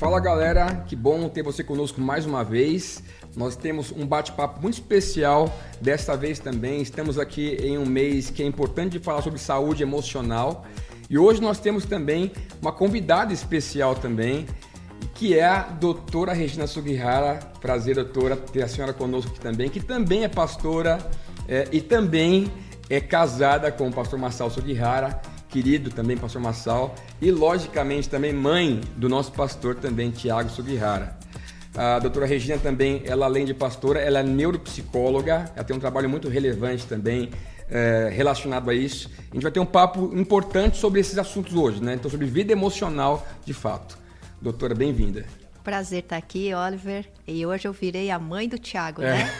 Fala galera, que bom ter você conosco mais uma vez. Nós temos um bate-papo muito especial desta vez também. Estamos aqui em um mês que é importante de falar sobre saúde emocional. E hoje nós temos também uma convidada especial também, que é a doutora Regina Sugihara. Prazer, doutora, ter a senhora conosco aqui também, que também é pastora é, e também é casada com o pastor Marçal Sugihara querido também, pastor Massal, e logicamente também mãe do nosso pastor também, Tiago Sugihara. A doutora Regina também, ela além de pastora, ela é neuropsicóloga, ela tem um trabalho muito relevante também é, relacionado a isso. A gente vai ter um papo importante sobre esses assuntos hoje, né? Então, sobre vida emocional de fato. Doutora, bem-vinda. Prazer estar aqui, Oliver. E hoje eu virei a mãe do Tiago, é. né?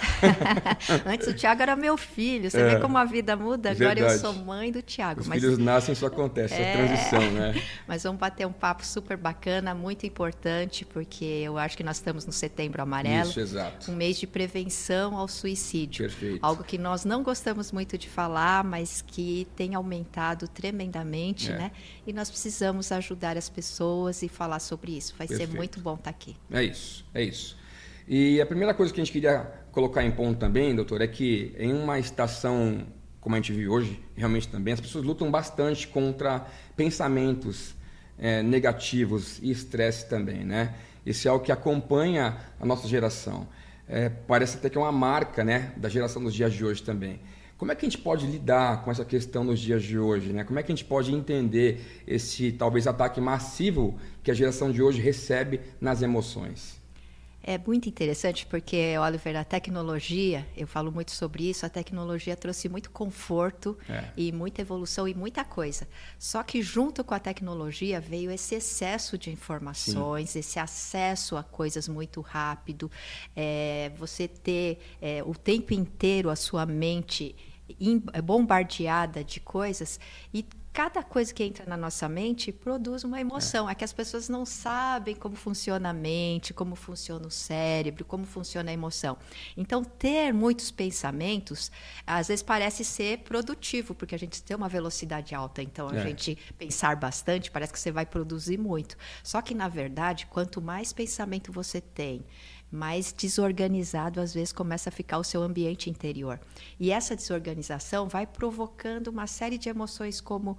Antes o Tiago era meu filho. Você é. vê como a vida muda? Agora Verdade. eu sou mãe do Tiago. Os mas... filhos nascem, isso acontece, é... essa transição, né? Mas vamos bater um papo super bacana, muito importante, porque eu acho que nós estamos no setembro amarelo. Isso, exato. Um mês de prevenção ao suicídio. Perfeito. Algo que nós não gostamos muito de falar, mas que tem aumentado tremendamente, é. né? E nós precisamos ajudar as pessoas e falar sobre isso. Vai Perfeito. ser muito bom estar aqui. É isso, é isso. E a primeira coisa que a gente queria colocar em ponto também, doutor, é que em uma estação como a gente vive hoje, realmente também, as pessoas lutam bastante contra pensamentos é, negativos e estresse também, né? Isso é algo que acompanha a nossa geração. É, parece até que é uma marca, né, da geração dos dias de hoje também. Como é que a gente pode lidar com essa questão nos dias de hoje, né? Como é que a gente pode entender esse talvez ataque massivo que a geração de hoje recebe nas emoções? É muito interessante porque, Oliver, a tecnologia, eu falo muito sobre isso, a tecnologia trouxe muito conforto é. e muita evolução e muita coisa. Só que junto com a tecnologia veio esse excesso de informações, Sim. esse acesso a coisas muito rápido, é, você ter é, o tempo inteiro a sua mente bombardeada de coisas e cada coisa que entra na nossa mente produz uma emoção. É. é que as pessoas não sabem como funciona a mente, como funciona o cérebro, como funciona a emoção. Então, ter muitos pensamentos, às vezes parece ser produtivo, porque a gente tem uma velocidade alta. Então, a é. gente pensar bastante, parece que você vai produzir muito. Só que, na verdade, quanto mais pensamento você tem, mais desorganizado às vezes começa a ficar o seu ambiente interior. E essa desorganização vai provocando uma série de emoções como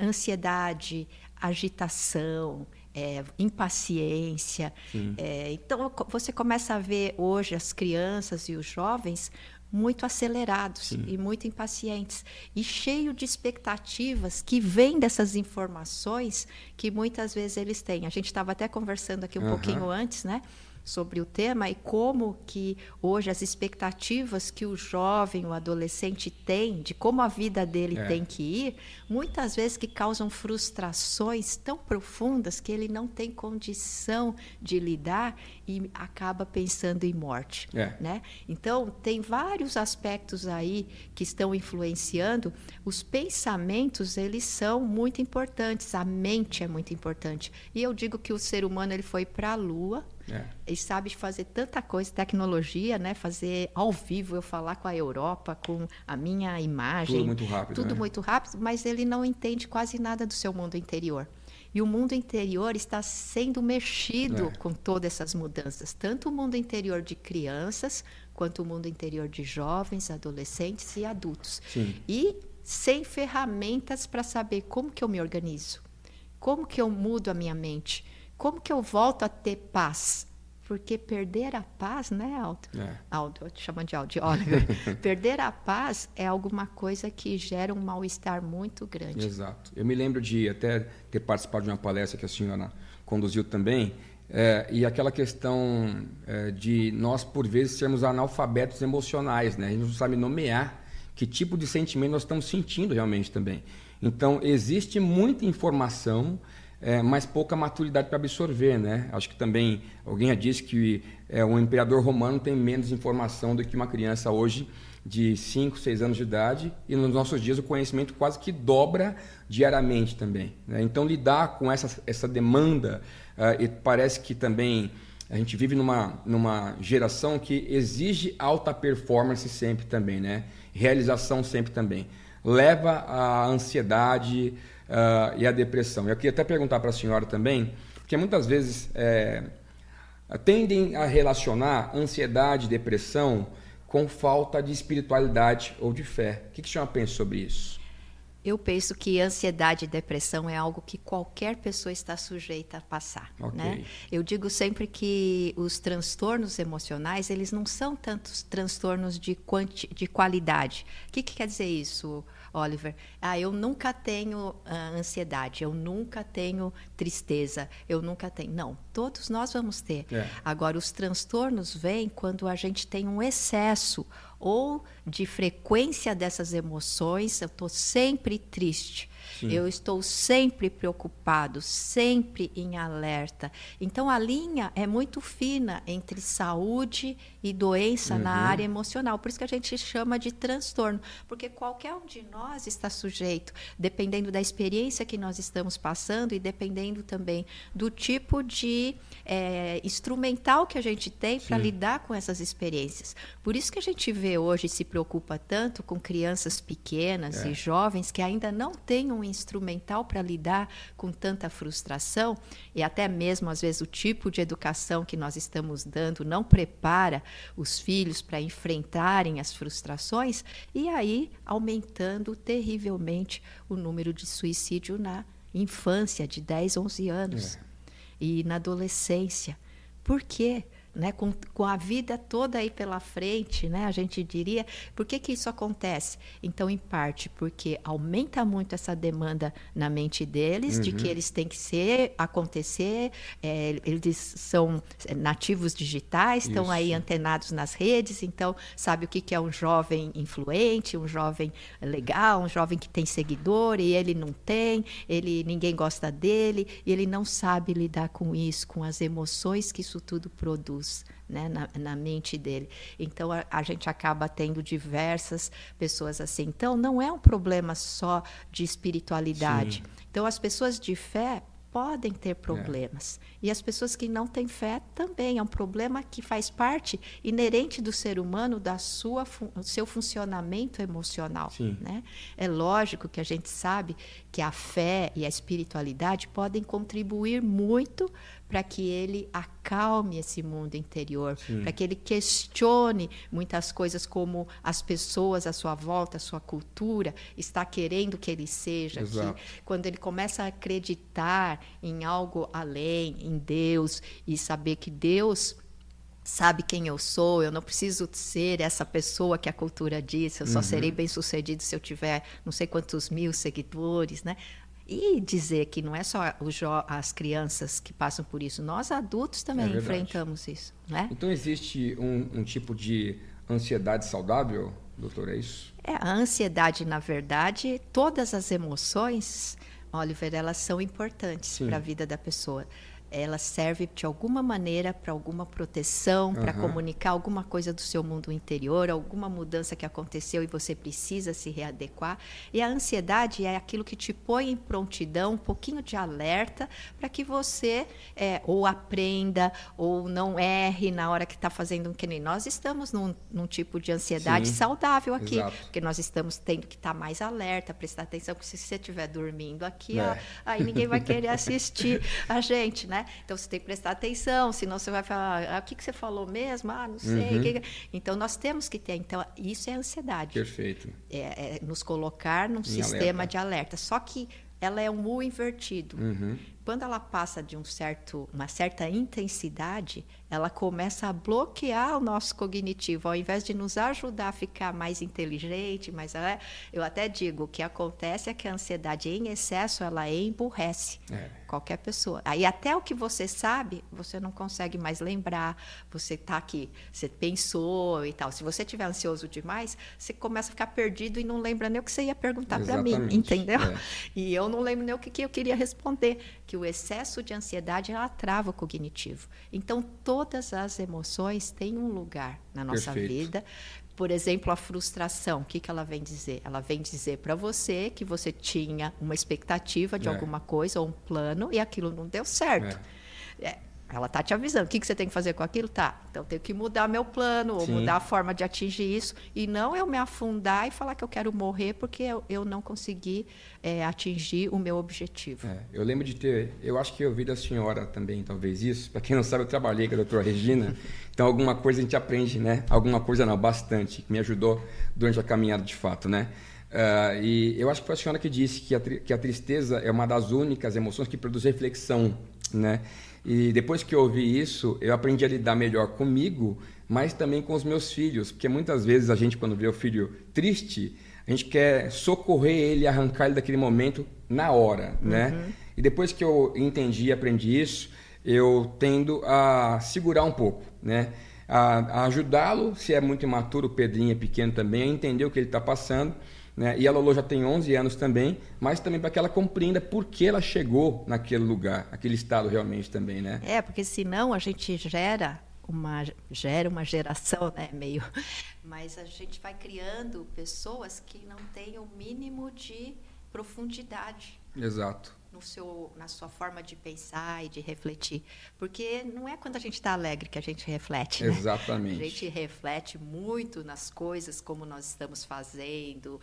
ansiedade, agitação, é, impaciência. É, então você começa a ver hoje as crianças e os jovens muito acelerados Sim. e muito impacientes e cheio de expectativas que vêm dessas informações que muitas vezes eles têm. A gente estava até conversando aqui um uhum. pouquinho antes, né? Sobre o tema e como que hoje as expectativas que o jovem, o adolescente tem de como a vida dele é. tem que ir, muitas vezes que causam frustrações tão profundas que ele não tem condição de lidar e acaba pensando em morte, é. né? Então tem vários aspectos aí que estão influenciando. Os pensamentos eles são muito importantes, a mente é muito importante. E eu digo que o ser humano ele foi para a Lua é. Ele sabe fazer tanta coisa, tecnologia, né? Fazer ao vivo, eu falar com a Europa, com a minha imagem. Tudo muito rápido. Tudo né? muito rápido, mas ele não entende quase nada do seu mundo interior. E o mundo interior está sendo mexido é. com todas essas mudanças, tanto o mundo interior de crianças, quanto o mundo interior de jovens, adolescentes e adultos. Sim. E sem ferramentas para saber como que eu me organizo, como que eu mudo a minha mente, como que eu volto a ter paz? Porque perder a paz, né, Aldo? É. Aldo, eu te chamo de Aldo, Oliver. perder a paz é alguma coisa que gera um mal-estar muito grande. Exato. Eu me lembro de até ter participado de uma palestra que a senhora conduziu também, é, e aquela questão é, de nós, por vezes, sermos analfabetos emocionais, né? A gente não sabe nomear que tipo de sentimento nós estamos sentindo realmente também. Então, existe muita informação é, mas pouca maturidade para absorver, né? Acho que também alguém já disse que é, um imperador romano tem menos informação do que uma criança hoje de 5, 6 anos de idade e nos nossos dias o conhecimento quase que dobra diariamente também. Né? Então lidar com essa, essa demanda uh, parece que também a gente vive numa, numa geração que exige alta performance sempre também, né? Realização sempre também. Leva à ansiedade, uh, e a depressão. Eu queria até perguntar para a senhora também Porque muitas vezes é, tendem a relacionar ansiedade, depressão com falta de espiritualidade ou de fé. O que, que a senhora pensa sobre isso? Eu penso que ansiedade e depressão é algo que qualquer pessoa está sujeita a passar. Okay. Né? Eu digo sempre que os transtornos emocionais eles não são tantos transtornos de, quanti, de qualidade. O que, que quer dizer isso? Oliver, ah, eu nunca tenho ah, ansiedade, eu nunca tenho tristeza, eu nunca tenho. Não, todos nós vamos ter. É. Agora, os transtornos vêm quando a gente tem um excesso ou de frequência dessas emoções, eu estou sempre triste. Sim. Eu estou sempre preocupado, sempre em alerta. Então a linha é muito fina entre saúde e doença uhum. na área emocional. Por isso que a gente chama de transtorno, porque qualquer um de nós está sujeito, dependendo da experiência que nós estamos passando e dependendo também do tipo de é, instrumental que a gente tem para lidar com essas experiências. Por isso que a gente vê hoje se preocupa tanto com crianças pequenas é. e jovens que ainda não têm um instrumental para lidar com tanta frustração e até mesmo às vezes o tipo de educação que nós estamos dando não prepara os filhos para enfrentarem as frustrações e aí aumentando terrivelmente o número de suicídio na infância de 10, 11 anos. É e na adolescência. Por quê? Né, com, com a vida toda aí pela frente, né, a gente diria, por que, que isso acontece? Então, em parte, porque aumenta muito essa demanda na mente deles, uhum. de que uhum. eles têm que ser, acontecer, é, eles são nativos digitais, estão aí antenados nas redes, então sabe o que, que é um jovem influente, um jovem legal, um jovem que tem seguidor e ele não tem, ele ninguém gosta dele, e ele não sabe lidar com isso, com as emoções que isso tudo produz né, na, na, mente dele. Então a, a, gente acaba tendo diversas pessoas assim. Então não é um problema só de espiritualidade. Sim. Então as pessoas de fé podem ter problemas. É. E as pessoas que não têm fé também. É um problema que faz parte inerente do ser humano, da sua, do seu funcionamento emocional. Né? É lógico que a gente sabe que a fé e a espiritualidade podem contribuir muito para que ele acalme esse mundo interior, para que ele questione muitas coisas como as pessoas à sua volta, a sua cultura está querendo que ele seja. Que, quando ele começa a acreditar em algo além, em Deus e saber que Deus sabe quem eu sou, eu não preciso ser essa pessoa que a cultura diz, eu só uhum. serei bem sucedido se eu tiver não sei quantos mil seguidores, né? E dizer que não é só as crianças que passam por isso, nós adultos também é enfrentamos isso. Né? Então existe um, um, tipo de ansiedade saudável, doutor? É isso? É, a ansiedade, na verdade, todas as emoções, Oliver, elas são importantes para a vida da pessoa ela serve de alguma maneira para alguma proteção, uhum. para comunicar alguma coisa do seu mundo interior, alguma mudança que aconteceu e você precisa se readequar. E a ansiedade é aquilo que te põe em prontidão, um pouquinho de alerta, para que você é, ou aprenda ou não erre na hora que está fazendo um que nem nós estamos num, num tipo de ansiedade Sim. saudável aqui, Exato. porque nós estamos tendo que estar tá mais alerta, prestar atenção, porque se você estiver dormindo aqui, é. ó, aí ninguém vai querer assistir a gente, né? Então você tem que prestar atenção, senão você vai falar, ah, o que, que você falou mesmo? Ah, não sei. Uhum. Então nós temos que ter. Então, isso é ansiedade. Perfeito. É, é nos colocar num em sistema alerta. de alerta. Só que ela é um U invertido. Uhum. Quando ela passa de um certo, uma certa intensidade, ela começa a bloquear o nosso cognitivo, ao invés de nos ajudar a ficar mais inteligente, mais eu até digo o que acontece é que a ansiedade em excesso ela emburrece é. qualquer pessoa. Aí até o que você sabe você não consegue mais lembrar. Você está aqui, você pensou e tal. Se você estiver ansioso demais, você começa a ficar perdido e não lembra nem o que você ia perguntar para mim, entendeu? É. E eu não lembro nem o que, que eu queria responder. Que o excesso de ansiedade ela trava o cognitivo. Então todo todas as emoções têm um lugar na nossa Perfeito. vida. Por exemplo, a frustração, o que, que ela vem dizer? Ela vem dizer para você que você tinha uma expectativa de é. alguma coisa ou um plano e aquilo não deu certo. É. Ela tá te avisando. O que, que você tem que fazer com aquilo? Tá. Então eu tenho que mudar meu plano, ou Sim. mudar a forma de atingir isso. E não eu me afundar e falar que eu quero morrer porque eu, eu não consegui é, atingir o meu objetivo. É, eu lembro de ter. Eu acho que eu ouvi da senhora também, talvez isso. Para quem não sabe, eu trabalhei com a doutora Regina. Então alguma coisa a gente aprende, né? Alguma coisa não, bastante. Que me ajudou durante a caminhada de fato, né? Uh, e eu acho que foi a senhora que disse que a, que a tristeza é uma das únicas emoções que produz reflexão, né? E depois que eu ouvi isso, eu aprendi a lidar melhor comigo, mas também com os meus filhos, porque muitas vezes a gente, quando vê o filho triste, a gente quer socorrer ele, arrancar ele daquele momento na hora, né? Uhum. E depois que eu entendi e aprendi isso, eu tendo a segurar um pouco, né? A, a ajudá-lo, se é muito imaturo, o Pedrinho é pequeno também, a entender o que ele está passando né? E a Lolo já tem 11 anos também, mas também para que ela compreenda por que ela chegou naquele lugar, aquele estado realmente também, né? É, porque senão a gente gera uma gera uma geração, né, meio, mas a gente vai criando pessoas que não têm o mínimo de profundidade. Exato no seu, na sua forma de pensar e de refletir. Porque não é quando a gente está alegre que a gente reflete. Né? Exatamente. A gente reflete muito nas coisas, como nós estamos fazendo,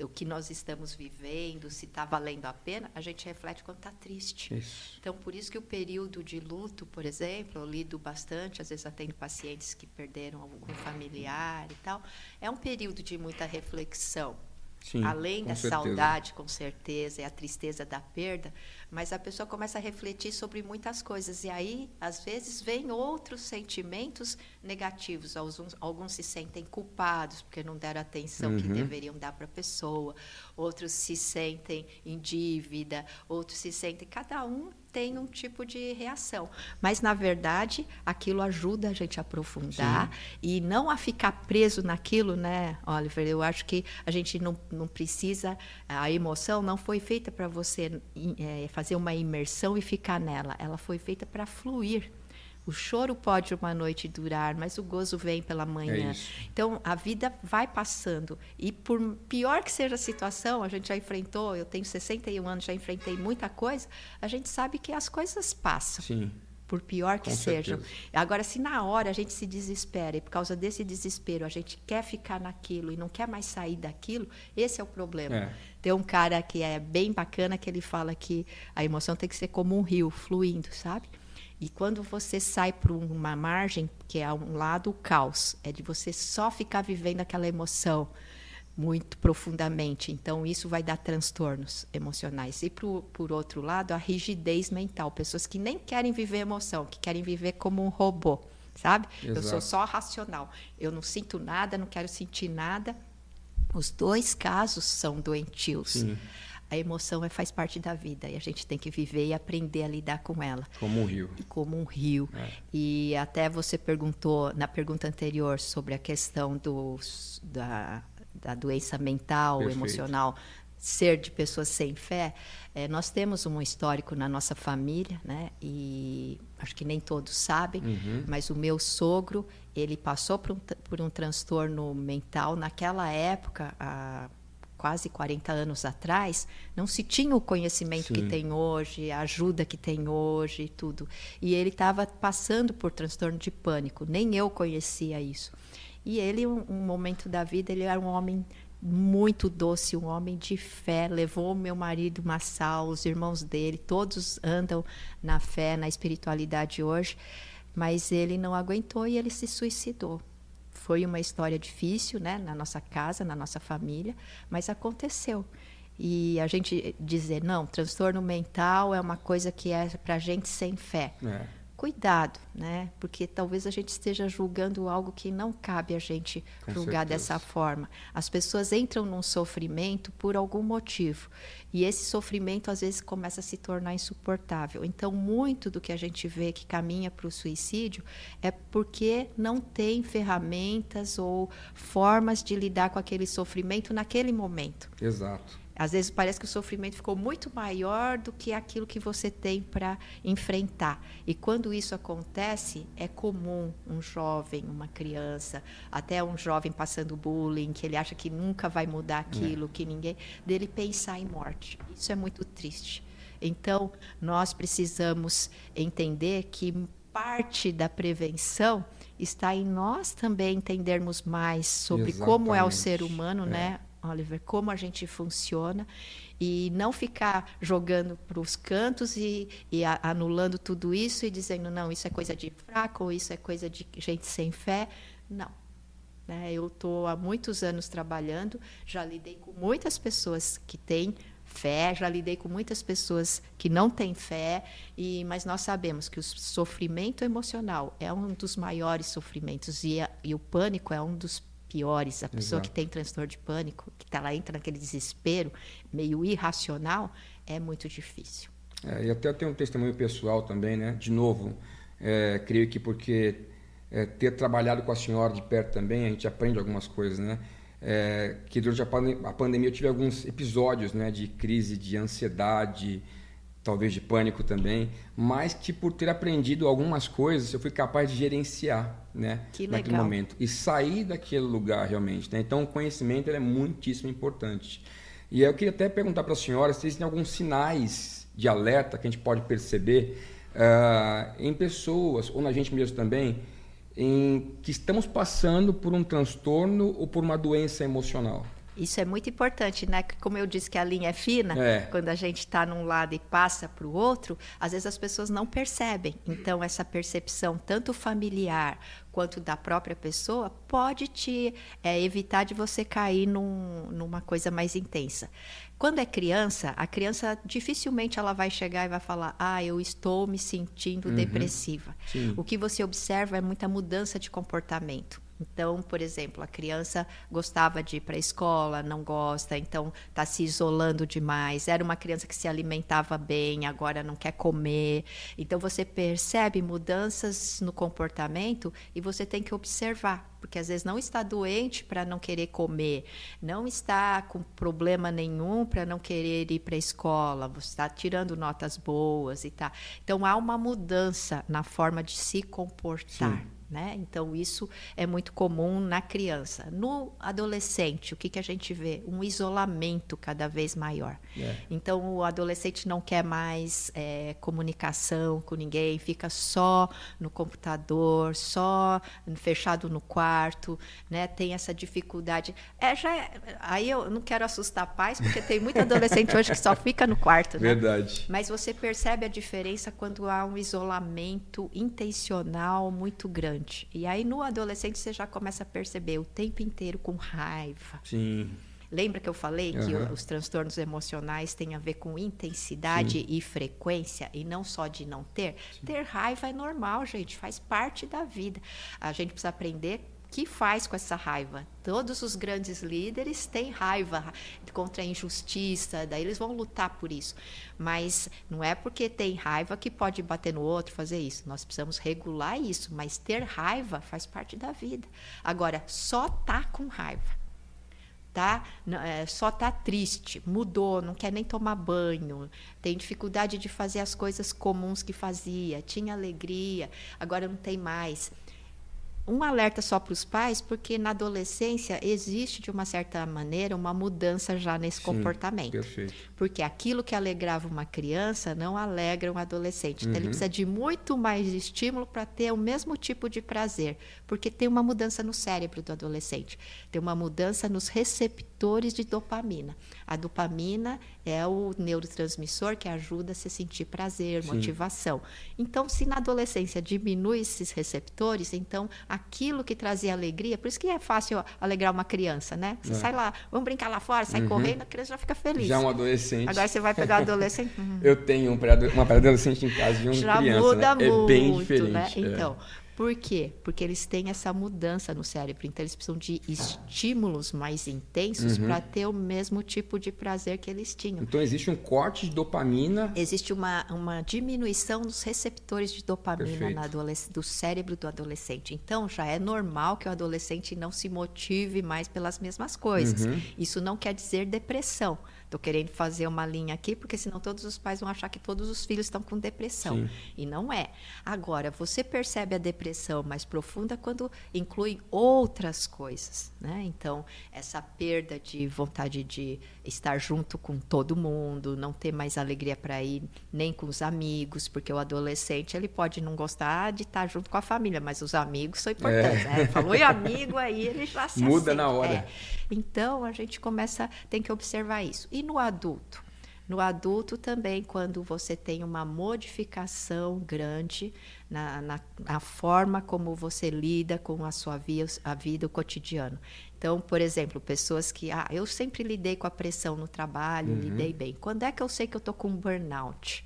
o que nós estamos vivendo, se está valendo a pena. A gente reflete quando está triste. Isso. Então, por isso que o período de luto, por exemplo, eu lido bastante, às vezes atendo pacientes que perderam algum familiar e tal. É um período de muita reflexão. Sim, além da certeza. saudade, com certeza, e a tristeza da perda, mas a pessoa começa a refletir sobre muitas coisas. E aí, às vezes, vem outros sentimentos negativos. Alguns, alguns se sentem culpados porque não deram a atenção uhum. que deveriam dar para a pessoa, outros se sentem em dívida, outros se sentem. Cada um tem um tipo de reação. Mas, na verdade, aquilo ajuda a gente a aprofundar Sim. e não a ficar preso naquilo, né, Oliver? Eu acho que a gente não, não precisa. A emoção não foi feita para você é, fazer uma imersão e ficar nela. Ela foi feita para fluir. O choro pode uma noite durar, mas o gozo vem pela manhã. É então a vida vai passando. E por pior que seja a situação, a gente já enfrentou, eu tenho 61 anos, já enfrentei muita coisa, a gente sabe que as coisas passam. Sim. Por pior que sejam. Agora, se na hora a gente se desespera e por causa desse desespero a gente quer ficar naquilo e não quer mais sair daquilo, esse é o problema. É. Tem um cara que é bem bacana que ele fala que a emoção tem que ser como um rio fluindo, sabe? E quando você sai para uma margem, que é um lado o caos, é de você só ficar vivendo aquela emoção muito profundamente. Então, isso vai dar transtornos emocionais. E, por, por outro lado, a rigidez mental. Pessoas que nem querem viver emoção, que querem viver como um robô, sabe? Exato. Eu sou só racional. Eu não sinto nada, não quero sentir nada. Os dois casos são doentios. Sim a emoção é, faz parte da vida e a gente tem que viver e aprender a lidar com ela. Como um rio. Como um rio. É. E até você perguntou na pergunta anterior sobre a questão do, da, da doença mental, Perfeito. emocional, ser de pessoas sem fé. É, nós temos um histórico na nossa família, né? E acho que nem todos sabem, uhum. mas o meu sogro ele passou por um, por um transtorno mental naquela época. A, quase 40 anos atrás, não se tinha o conhecimento Sim. que tem hoje, a ajuda que tem hoje e tudo. E ele estava passando por transtorno de pânico, nem eu conhecia isso. E ele, um, um momento da vida, ele era um homem muito doce, um homem de fé, levou meu marido Massal, os irmãos dele, todos andam na fé, na espiritualidade hoje, mas ele não aguentou e ele se suicidou. Foi uma história difícil, né, na nossa casa, na nossa família, mas aconteceu. E a gente dizer, não, transtorno mental é uma coisa que é para gente sem fé. É cuidado, né? Porque talvez a gente esteja julgando algo que não cabe a gente Com julgar certeza. dessa forma. As pessoas entram num sofrimento por algum motivo e esse sofrimento às vezes começa a se tornar insuportável. Então, muito do que a gente vê que caminha para o suicídio é porque não tem ferramentas ou formas de lidar com aquele sofrimento naquele momento. Exato. Às vezes parece que o sofrimento ficou muito maior do que aquilo que você tem para enfrentar. E quando isso acontece, é comum um jovem, uma criança, até um jovem passando bullying, que ele acha que nunca vai mudar aquilo, é. que ninguém, dele pensar em morte. Isso é muito triste. Então, nós precisamos entender que parte da prevenção está em nós também entendermos mais sobre Exatamente. como é o ser humano, é. né, Oliver, como a gente funciona e não ficar jogando para os cantos e, e a, anulando tudo isso e dizendo não, isso é coisa de fraco ou isso é coisa de gente sem fé. Não. Né? Eu estou há muitos anos trabalhando, já lidei com muitas pessoas que têm fé, já lidei com muitas pessoas que não têm fé, e, mas nós sabemos que o sofrimento emocional é um dos maiores sofrimentos e, a, e o pânico é um dos piores. A pessoa Exato. que tem transtorno de pânico, que tá, ela entra naquele desespero meio irracional, é muito difícil. É, e até tem um testemunho pessoal também, né? De novo, é, creio que porque é, ter trabalhado com a senhora de perto também, a gente aprende algumas coisas, né? é, que durante a, pandem a, pandemia eu tive alguns episódios né, de crise, de ansiedade, talvez de pânico também, mas que por ter aprendido algumas coisas eu fui capaz de gerenciar né, que naquele legal. momento e sair daquele lugar realmente. Né? Então o conhecimento é muitíssimo importante. E eu queria até perguntar para a senhora se existem alguns sinais de alerta que a gente pode perceber uh, em pessoas ou na gente mesmo também em que estamos passando por um transtorno ou por uma doença emocional. Isso é muito importante, né? Como eu disse que a linha é fina, é. quando a gente está num lado e passa para o outro, às vezes as pessoas não percebem. Então, essa percepção, tanto familiar quanto da própria pessoa, pode te é, evitar de você cair num, numa coisa mais intensa. Quando é criança, a criança dificilmente ela vai chegar e vai falar: "Ah, eu estou me sentindo uhum. depressiva". Sim. O que você observa é muita mudança de comportamento. Então, por exemplo, a criança gostava de ir para a escola, não gosta, então está se isolando demais. Era uma criança que se alimentava bem, agora não quer comer. Então, você percebe mudanças no comportamento e você tem que observar, porque às vezes não está doente para não querer comer, não está com problema nenhum para não querer ir para a escola, você está tirando notas boas e tá. Então, há uma mudança na forma de se comportar. Sim. Né? Então, isso é muito comum na criança. No adolescente, o que, que a gente vê? Um isolamento cada vez maior. É. Então, o adolescente não quer mais é, comunicação com ninguém, fica só no computador, só fechado no quarto, né? tem essa dificuldade. É, já é, aí eu não quero assustar pais, porque tem muito adolescente hoje que só fica no quarto. Né? Verdade. Mas você percebe a diferença quando há um isolamento intencional muito grande. E aí no adolescente você já começa a perceber o tempo inteiro com raiva. Sim. Lembra que eu falei uhum. que os transtornos emocionais têm a ver com intensidade Sim. e frequência e não só de não ter? Sim. Ter raiva é normal, gente, faz parte da vida. A gente precisa aprender que faz com essa raiva? Todos os grandes líderes têm raiva contra a injustiça, daí eles vão lutar por isso. Mas não é porque tem raiva que pode bater no outro, fazer isso. Nós precisamos regular isso, mas ter raiva faz parte da vida. Agora, só tá com raiva. Tá? É, só tá triste, mudou, não quer nem tomar banho, tem dificuldade de fazer as coisas comuns que fazia, tinha alegria, agora não tem mais um alerta só para os pais, porque na adolescência existe, de uma certa maneira, uma mudança já nesse Sim, comportamento. Perfeito. Porque aquilo que alegrava uma criança não alegra um adolescente. Então, ele uhum. precisa de muito mais estímulo para ter o mesmo tipo de prazer. Porque tem uma mudança no cérebro do adolescente. Tem uma mudança nos receptores de dopamina. A dopamina é o neurotransmissor que ajuda a se sentir prazer, Sim. motivação. Então, se na adolescência diminui esses receptores, então aquilo que trazia alegria, por isso que é fácil alegrar uma criança, né? Você é. sai lá, vamos brincar lá fora, sai uhum. correndo, a criança já fica feliz. Já um adolescente. Agora você vai pegar um adolescente. Eu tenho um uma pré-adolescente em casa de um já criança, muda né? muito, é bem diferente. Né? Então, é. Por quê? Porque eles têm essa mudança no cérebro, então eles precisam de estímulos mais intensos uhum. para ter o mesmo tipo de prazer que eles tinham. Então existe um corte de dopamina. Existe uma, uma diminuição dos receptores de dopamina na do cérebro do adolescente. Então já é normal que o adolescente não se motive mais pelas mesmas coisas. Uhum. Isso não quer dizer depressão estou querendo fazer uma linha aqui, porque senão todos os pais vão achar que todos os filhos estão com depressão. Sim. E não é. Agora, você percebe a depressão mais profunda quando inclui outras coisas. Né? Então, essa perda de vontade de estar junto com todo mundo, não ter mais alegria para ir nem com os amigos, porque o adolescente ele pode não gostar de estar junto com a família, mas os amigos são importantes. É. Né? Falou em amigo, aí ele já se Muda na hora. É. Então, a gente começa, tem que observar isso. E no adulto? No adulto também, quando você tem uma modificação grande na, na, na, forma como você lida com a sua vida, a vida, o cotidiano. Então, por exemplo, pessoas que, ah, eu sempre lidei com a pressão no trabalho, uhum. lidei bem. Quando é que eu sei que eu estou com burnout?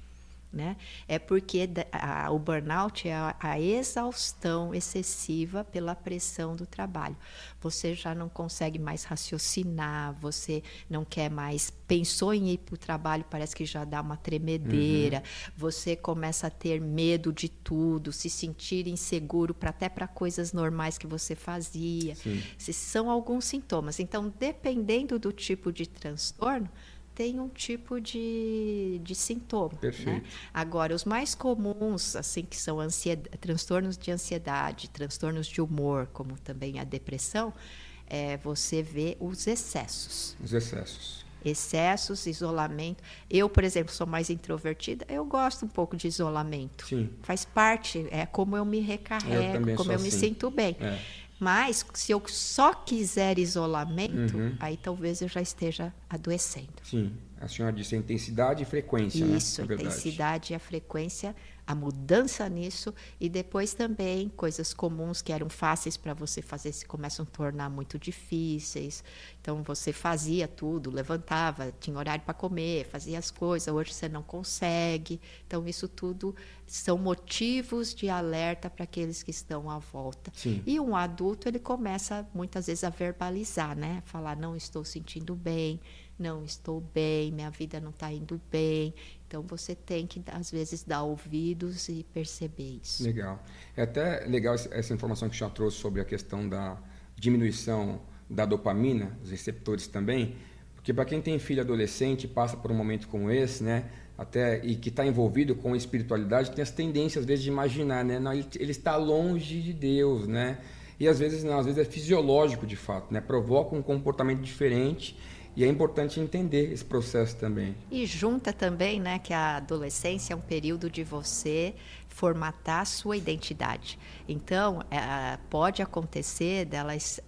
Né? É porque a, o burnout é a, a, exaustão excessiva pela pressão do trabalho. Você já não consegue mais raciocinar, você não quer mais. Pensou em ir para o trabalho, parece que já dá uma tremedeira, uhum. você começa a ter medo de tudo, se sentir inseguro pra, até para coisas normais que você fazia. Se são alguns sintomas. Então, dependendo do tipo de transtorno, tem um tipo de, de sintoma. Né? Perfeito. Né? Agora, os mais comuns, assim, que são transtornos de ansiedade, transtornos de humor, como também a depressão, é, você vê os excessos. Os excessos. Excessos, isolamento. Eu, por exemplo, sou mais introvertida, eu gosto um pouco de isolamento. Sim. Faz parte, é como eu me recarrego, eu como eu assim. me sinto bem. É. Mas se eu só quiser isolamento, uhum. aí talvez eu já esteja adoecendo. Sim, a senhora disse a intensidade e frequência, Isso, né? a intensidade e a frequência a mudança nisso e depois também coisas comuns que eram fáceis para você fazer se começam a tornar muito difíceis. Então você fazia tudo, levantava, tinha horário para comer, fazia as coisas, hoje você não consegue. Então isso tudo são motivos de alerta para aqueles que estão à volta. Sim. E um adulto ele começa muitas vezes a verbalizar, né? Falar não estou sentindo bem, não estou bem, minha vida não está indo bem. Então você tem que às vezes dar ouvidos e perceber isso. Legal. É até legal essa informação que já trouxe sobre a questão da diminuição da dopamina, os receptores também, porque para quem tem filho adolescente passa por um momento como esse, né? Até e que está envolvido com espiritualidade tem as tendências às vezes de imaginar, né? Não, ele, ele está longe de Deus, né? E às vezes não, às vezes é fisiológico de fato, né? Provoca um comportamento diferente e é importante entender esse processo também. E junta também, né, que a adolescência é um período de você formatar a sua identidade. Então, é, pode acontecer delas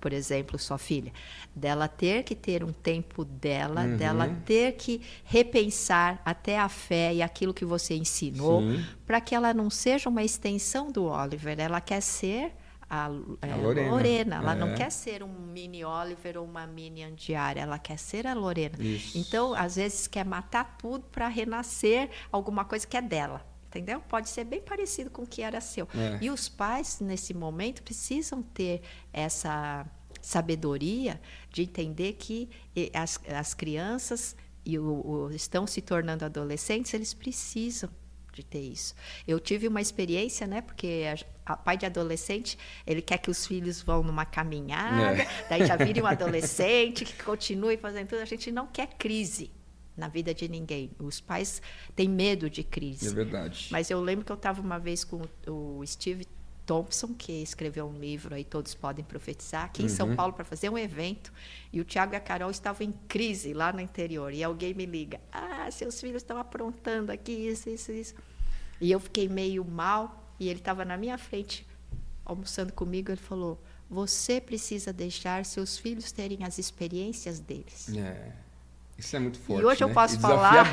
por exemplo, sua filha, dela ter que ter um tempo dela, uhum. dela ter que repensar até a fé e aquilo que você ensinou, para que ela não seja uma extensão do Oliver. Ela quer ser a, é, a Lorena. Lorena. Ela é. não quer ser um mini Oliver ou uma mini Andiara, ela quer ser a Lorena. Isso. Então, às vezes, quer matar tudo para renascer alguma coisa que é dela. Entendeu? Pode ser bem parecido com o que era seu. É. E os pais, nesse momento, precisam ter essa sabedoria de entender que as, as crianças e o, o, estão se tornando adolescentes, eles precisam de ter isso. Eu tive uma experiência, né? Porque a, a pai de adolescente, ele quer que os filhos vão numa caminhada, é. daí já vire um adolescente que continue fazendo tudo. A gente não quer crise na vida de ninguém. Os pais têm medo de crise. É verdade. Mas eu lembro que eu estava uma vez com o Steve Thompson, que escreveu um livro aí, Todos Podem Profetizar, aqui uhum. em São uhum. Paulo, para fazer um evento. E o Tiago e a Carol estavam em crise lá no interior. E alguém me liga: Ah, seus filhos estão aprontando aqui, isso, isso, isso. E eu fiquei meio mal. E ele estava na minha frente, almoçando comigo. Ele falou: Você precisa deixar seus filhos terem as experiências deles. É. Isso é muito forte. E hoje né? eu posso falar.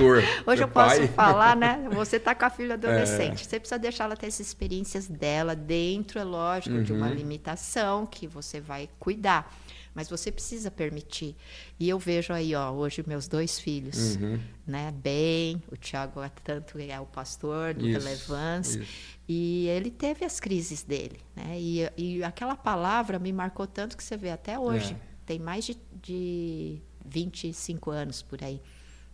Hoje eu pai. posso falar, né? Você está com a filha adolescente. É. Você precisa deixar ela ter essas experiências dela dentro, é lógico, uhum. de uma uhum. limitação que você vai cuidar. Mas você precisa permitir. E eu vejo aí, ó, hoje meus dois filhos, uhum. né? Bem, o Tiago é tanto é o pastor do isso, Relevância. Isso. E ele teve as crises dele, né? E, e aquela palavra me marcou tanto que você vê até hoje. É. Tem mais de, de 25 anos por aí.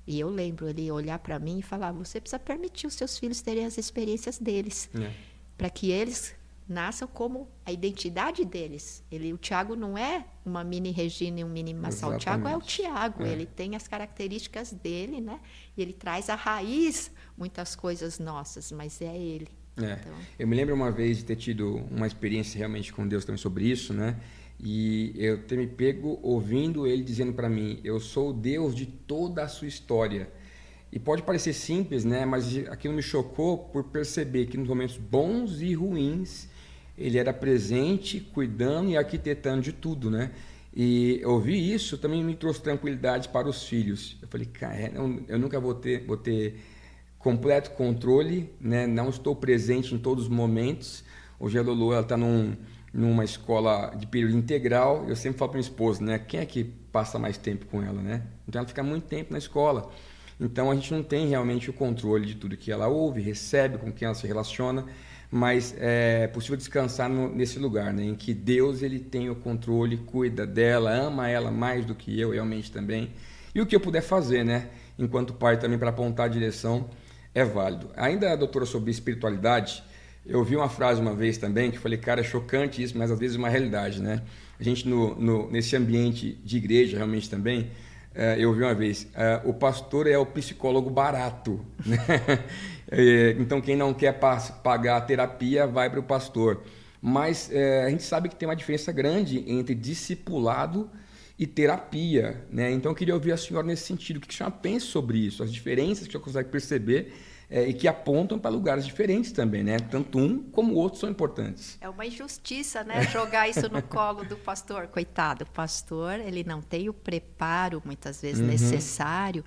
E eu lembro ele olhar para mim e falar: você precisa permitir os seus filhos terem as experiências deles, é. para que eles nasçam como a identidade deles. Ele, o Tiago não é uma mini Regina e um mini Massal. O Tiago é o Tiago. É. Ele tem as características dele, né? E ele traz a raiz muitas coisas nossas, mas é ele. É. Então... Eu me lembro uma vez de ter tido uma experiência realmente com Deus também sobre isso, né? E eu ter me pego ouvindo ele dizendo para mim: Eu sou o Deus de toda a sua história. E pode parecer simples, né? Mas aquilo me chocou por perceber que nos momentos bons e ruins ele era presente, cuidando e arquitetando de tudo, né? E ouvir isso também me trouxe tranquilidade para os filhos. Eu falei, cara, é, eu nunca vou ter, vou ter completo controle, né? Não estou presente em todos os momentos. Hoje a Lulu está num, numa escola de período integral. Eu sempre falo para minha esposa, né? Quem é que passa mais tempo com ela, né? Então ela fica muito tempo na escola. Então a gente não tem realmente o controle de tudo que ela ouve, recebe, com quem ela se relaciona, mas é possível descansar no, nesse lugar, né, em que Deus ele tem o controle, cuida dela, ama ela mais do que eu realmente também. E o que eu puder fazer, né, enquanto pai também para apontar a direção é válido. Ainda, doutora, sobre espiritualidade, eu vi uma frase uma vez também que eu falei, cara, é chocante isso, mas às vezes é uma realidade, né? A gente no, no nesse ambiente de igreja realmente também eu vi uma vez, é, o pastor é o psicólogo barato. Né? É, então, quem não quer pagar a terapia vai para o pastor. Mas é, a gente sabe que tem uma diferença grande entre discipulado e terapia. Né? Então, eu queria ouvir a senhora nesse sentido. O que a senhora pensa sobre isso? As diferenças que a senhora consegue perceber é, e que apontam para lugares diferentes também, né? Tanto um como o outro são importantes. É uma injustiça, né? Jogar isso no colo do pastor. Coitado, o pastor, ele não tem o preparo, muitas vezes, uhum. necessário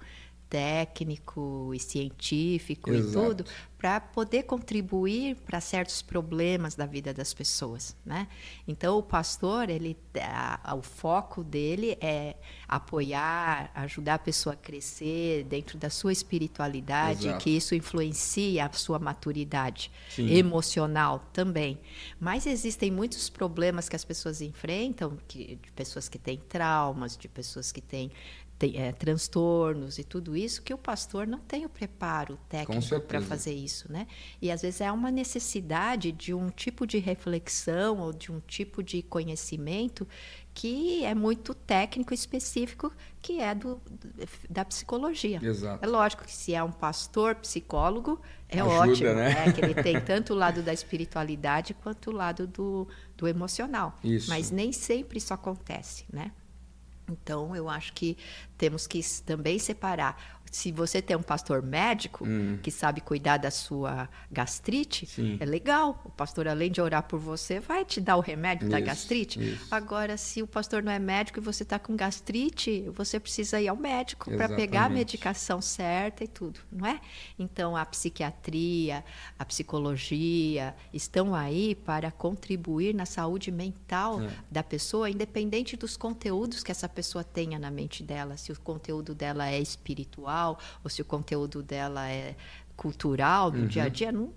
técnico e científico Exato. e tudo para poder contribuir para certos problemas da vida das pessoas, né? Então o pastor ele a, o foco dele é apoiar, ajudar a pessoa a crescer dentro da sua espiritualidade, Exato. que isso influencia a sua maturidade Sim. emocional também. Mas existem muitos problemas que as pessoas enfrentam, que, de pessoas que têm traumas, de pessoas que têm tem, é, transtornos e tudo isso, que o pastor não tem o preparo técnico para fazer isso, né? E às vezes é uma necessidade de um tipo de reflexão ou de um tipo de conhecimento que é muito técnico específico, que é do, da psicologia. Exato. É lógico que se é um pastor psicólogo, é Ajuda, ótimo, né? né? que ele tem tanto o lado da espiritualidade quanto o lado do, do emocional. Isso. Mas nem sempre isso acontece, né? Então, eu acho que temos que também separar se você tem um pastor médico hum. que sabe cuidar da sua gastrite, Sim. é legal. O pastor, além de orar por você, vai te dar o remédio isso, da gastrite. Isso. Agora, se o pastor não é médico e você está com gastrite, você precisa ir ao médico para pegar a medicação certa e tudo, não é? Então, a psiquiatria, a psicologia estão aí para contribuir na saúde mental é. da pessoa, independente dos conteúdos que essa pessoa tenha na mente dela, se o conteúdo dela é espiritual ou se o conteúdo dela é cultural do uhum. dia a dia, não,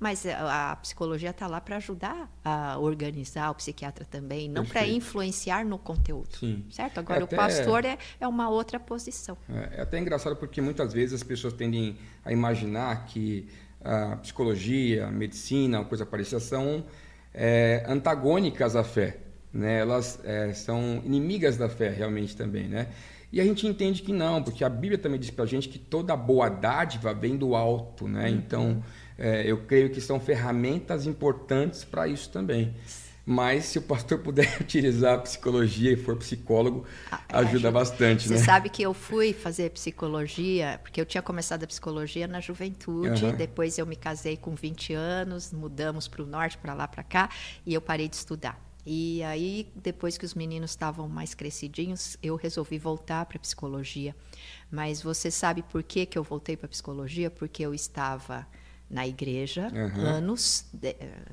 mas a, psicologia está lá para ajudar a organizar, o psiquiatra também, não para influenciar no conteúdo, Sim. certo? Agora é o pastor é, é uma outra posição. É, é até engraçado porque muitas vezes as pessoas tendem a imaginar que a psicologia, a medicina, coisa parecida, são é, antagônicas à fé, né? Elas é, são inimigas da fé realmente também, né? E a gente entende que não, porque a Bíblia também diz para a gente que toda boa dádiva vem do alto, né? Uhum. Então, é, eu creio que são ferramentas importantes para isso também. Mas se o pastor puder utilizar a psicologia e for psicólogo, ah, é, ajuda, bastante, Você né? sabe que eu fui fazer psicologia, porque eu tinha começado a psicologia na juventude, uhum. depois eu me casei com 20 anos, mudamos para o norte, para lá, para cá, e eu parei de estudar. E aí, depois que os meninos estavam mais crescidinhos, eu resolvi voltar para psicologia. Mas você sabe por que, que eu voltei para psicologia? Porque eu estava na igreja uhum. anos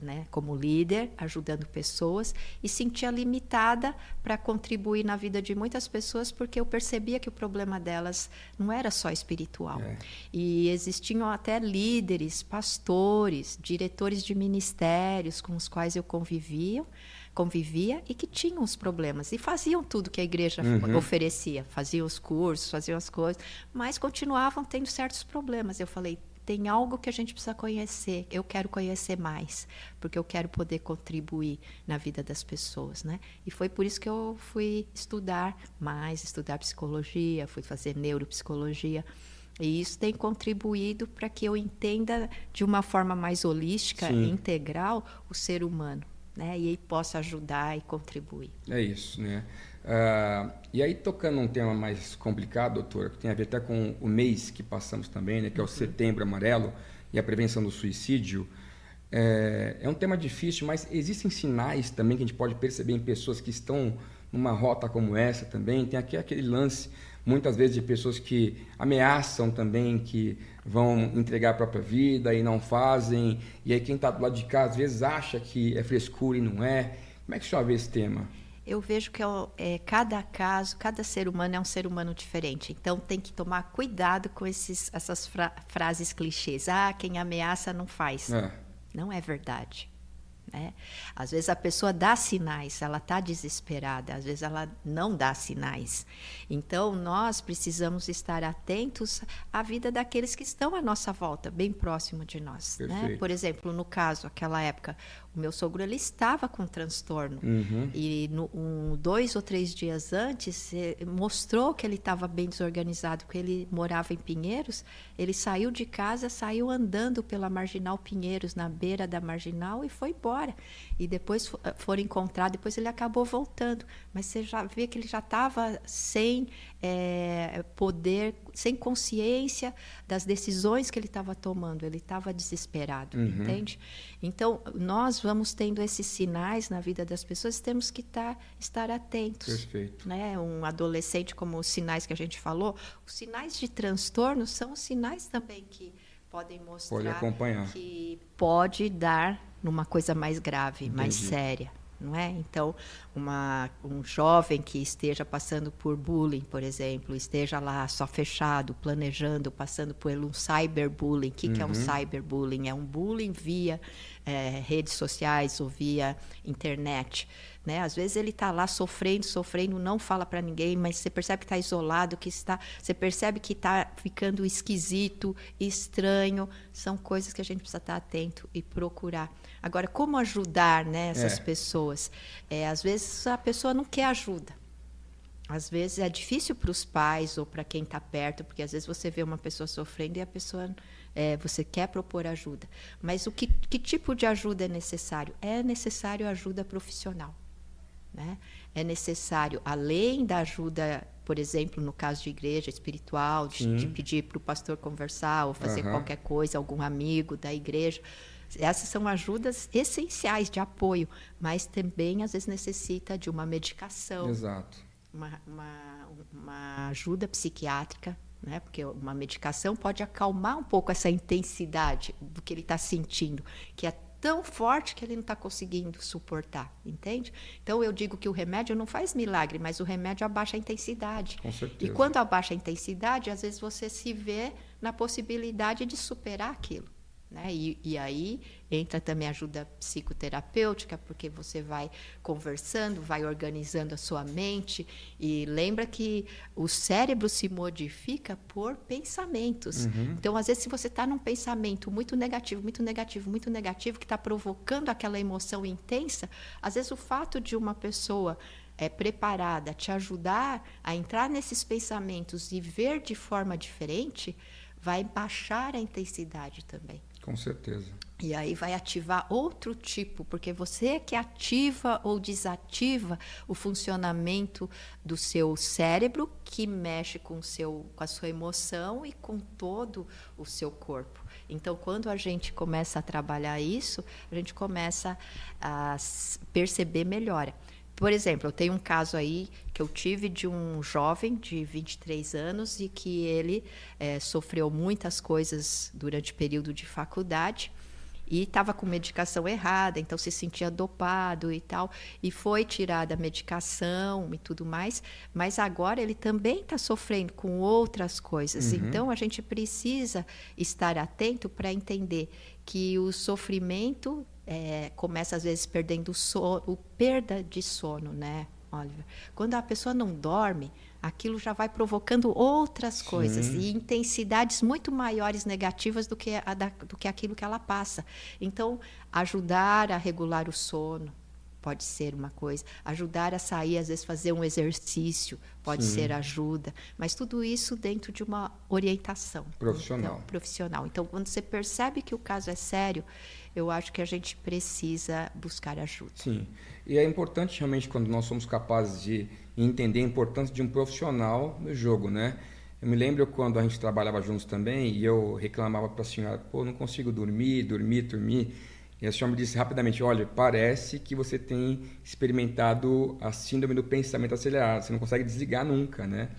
né, como líder, ajudando pessoas e sentia limitada para contribuir na vida de muitas pessoas porque eu percebia que o problema delas não era só espiritual. É. E existiam até líderes, pastores, diretores de ministérios com os quais eu convivia convivia e que tinham os problemas e faziam tudo que a igreja uhum. oferecia, faziam os cursos, faziam as coisas, mas continuavam tendo certos problemas. Eu falei, tem algo que a gente precisa conhecer. Eu quero conhecer mais, porque eu quero poder contribuir na vida das pessoas, né? E foi por isso que eu fui estudar mais, estudar psicologia, fui fazer neuropsicologia. E isso tem contribuído para que eu entenda de uma forma mais holística e integral o ser humano, né? E aí possa ajudar e contribuir. É isso, né? Uh, e aí, tocando um tema mais complicado, doutora, que tem a ver até com o mês que passamos também, né, que é o uhum. Setembro Amarelo e a prevenção do suicídio, é, é, um tema difícil, mas existem sinais também que a gente pode perceber em pessoas que estão numa rota como essa também. Tem aqui aquele lance, muitas vezes, de pessoas que ameaçam também que vão entregar a própria vida e não fazem. E aí, quem está do lado de cá, às vezes, acha que é frescura e não é. Como é que o senhor vê esse tema? eu vejo que é, é, cada caso, cada ser humano é um ser humano diferente. Então tem que tomar cuidado com esses, essas fra frases clichês. Ah, quem ameaça não faz. É. Não é verdade. Né? Às vezes a pessoa dá sinais, ela está desesperada, às vezes ela não dá sinais. Então nós precisamos estar atentos à vida daqueles que estão à nossa volta, bem próximo de nós. Né? Por exemplo, no caso, aquela época, o meu sogro ele estava com transtorno uhum. e no, um, dois ou três dias antes mostrou que ele estava bem desorganizado, porque ele morava em Pinheiros. Ele saiu de casa, saiu andando pela Marginal Pinheiros, na beira da Marginal e foi embora. E depois foram encontrados, depois ele acabou voltando. Mas você já vê que ele já estava sem é, poder, sem consciência das decisões que ele estava tomando. Ele estava desesperado, uhum. entende? Então, nós vamos tendo esses sinais na vida das pessoas, temos que tá, estar atentos. Perfeito. Né? Um adolescente, como os sinais que a gente falou, os sinais de transtorno são os sinais também que podem mostrar pode acompanhar. que pode dar numa coisa mais grave, Entendi. mais séria não é? Então, uma, um jovem que esteja passando por bullying, por exemplo, esteja lá só fechado, planejando, passando por um cyberbullying. O que, uhum. que é um uhum. cyberbullying? É um bullying via é, redes sociais ou via internet. Né? Às vezes ele está lá sofrendo, sofrendo, não fala para ninguém, mas você percebe que está isolado, que está, você percebe que está ficando esquisito, estranho. São coisas que a gente precisa estar tá atento e procurar. Agora, como ajudar né, essas é. pessoas? É, às vezes a pessoa não quer ajuda. Às vezes é difícil para os pais ou para quem está perto, porque às vezes você vê uma pessoa sofrendo e a pessoa é, você quer propor ajuda. Mas o que, que tipo de ajuda é necessário? É necessário ajuda profissional. Né? É necessário, além da ajuda, por exemplo, no caso de igreja espiritual, de, de pedir para o pastor conversar ou fazer uhum. qualquer coisa, algum amigo da igreja. Essas são ajudas essenciais de apoio, mas também às vezes necessita de uma medicação. Exato. Uma, uma, uma ajuda psiquiátrica, né? porque uma medicação pode acalmar um pouco essa intensidade do que ele está sentindo, que é tão forte que ele não está conseguindo suportar, entende? Então eu digo que o remédio não faz milagre, mas o remédio abaixa a intensidade. Com certeza. E quando abaixa a intensidade, às vezes você se vê na possibilidade de superar aquilo. Né? E, e, aí entra também ajuda psicoterapêutica, porque você vai conversando, vai organizando a sua mente. E lembra que o cérebro se modifica por pensamentos. Uhum. Então, às vezes, se você está num pensamento muito negativo, muito negativo, muito negativo, que está provocando aquela emoção intensa, às vezes o fato de uma pessoa é, preparada te ajudar a entrar nesses pensamentos e ver de forma diferente, vai baixar a intensidade também. Com certeza. E aí vai ativar outro tipo, porque você é que ativa ou desativa o funcionamento do seu cérebro, que mexe com, seu, com a sua emoção e com todo o seu corpo. Então, quando a gente começa a trabalhar isso, a gente começa a perceber melhora. Por exemplo, eu tenho um caso aí que eu tive de um jovem de 23 anos e que ele é, sofreu muitas coisas durante o período de faculdade e estava com medicação errada, então se sentia dopado e tal, e foi tirada a medicação e tudo mais, mas agora ele também está sofrendo com outras coisas. Uhum. Então a gente precisa estar atento para entender que o sofrimento é, começa às vezes perdendo o, sono, o perda de sono, né, Oliver? Quando a pessoa não dorme, aquilo já vai provocando outras coisas Sim. e intensidades muito maiores negativas do que, a da, do que aquilo que ela passa. Então, ajudar a regular o sono, pode ser uma coisa. Ajudar a sair, às vezes fazer um exercício, pode Sim. ser ajuda. Mas tudo isso dentro de uma orientação. Profissional. Então, profissional. Então, quando você percebe que o caso é sério, eu acho que a gente precisa buscar ajuda. Sim. E é importante realmente quando nós somos capazes de entender a importância de um profissional no jogo, né? Eu me lembro quando a gente trabalhava juntos também e eu reclamava para a senhora, pô, não consigo dormir, dormir, dormir. E a senhora me disse rapidamente: olha, parece que você tem experimentado a síndrome do pensamento acelerado, você não consegue desligar nunca, né?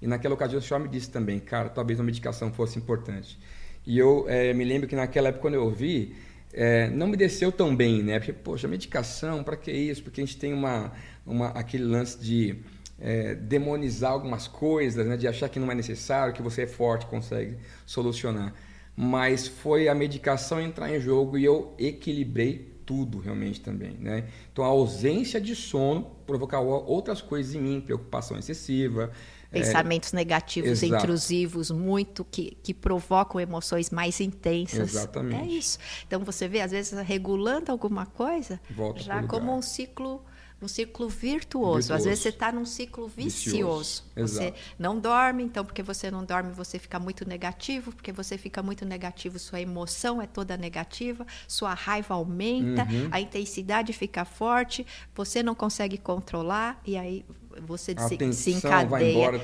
E naquela ocasião a senhora me disse também: cara, talvez uma medicação fosse importante. E eu é, me lembro que naquela época, quando eu ouvi, é, não me desceu tão bem, né? Porque, poxa, medicação, para que isso? Porque a gente tem uma, uma, aquele lance de é, demonizar algumas coisas, né? de achar que não é necessário, que você é forte, consegue solucionar mas foi a medicação entrar em jogo e eu equilibrei tudo realmente também, né? Então a ausência de sono provocava outras coisas em mim, preocupação excessiva, pensamentos é, negativos, exato. intrusivos, muito que, que provocam emoções mais intensas. Exatamente. É isso. Então você vê às vezes regulando alguma coisa, Volta já como um ciclo um ciclo virtuoso. virtuoso. Às vezes você está num ciclo vicioso. vicioso. Você não dorme, então, porque você não dorme, você fica muito negativo, porque você fica muito negativo, sua emoção é toda negativa, sua raiva aumenta, uhum. a intensidade fica forte, você não consegue controlar, e aí você desencadeia,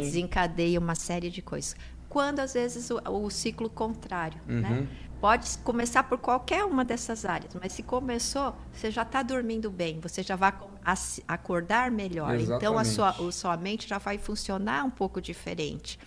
desencadeia uma série de coisas. Quando às vezes o, o ciclo contrário, né? uhum. né? Pode começar por qualquer uma dessas áreas, mas se começou, você já está dormindo bem, você já vai acordar melhor. Exatamente. Então a sua, a sua mente já vai funcionar um pouco diferente.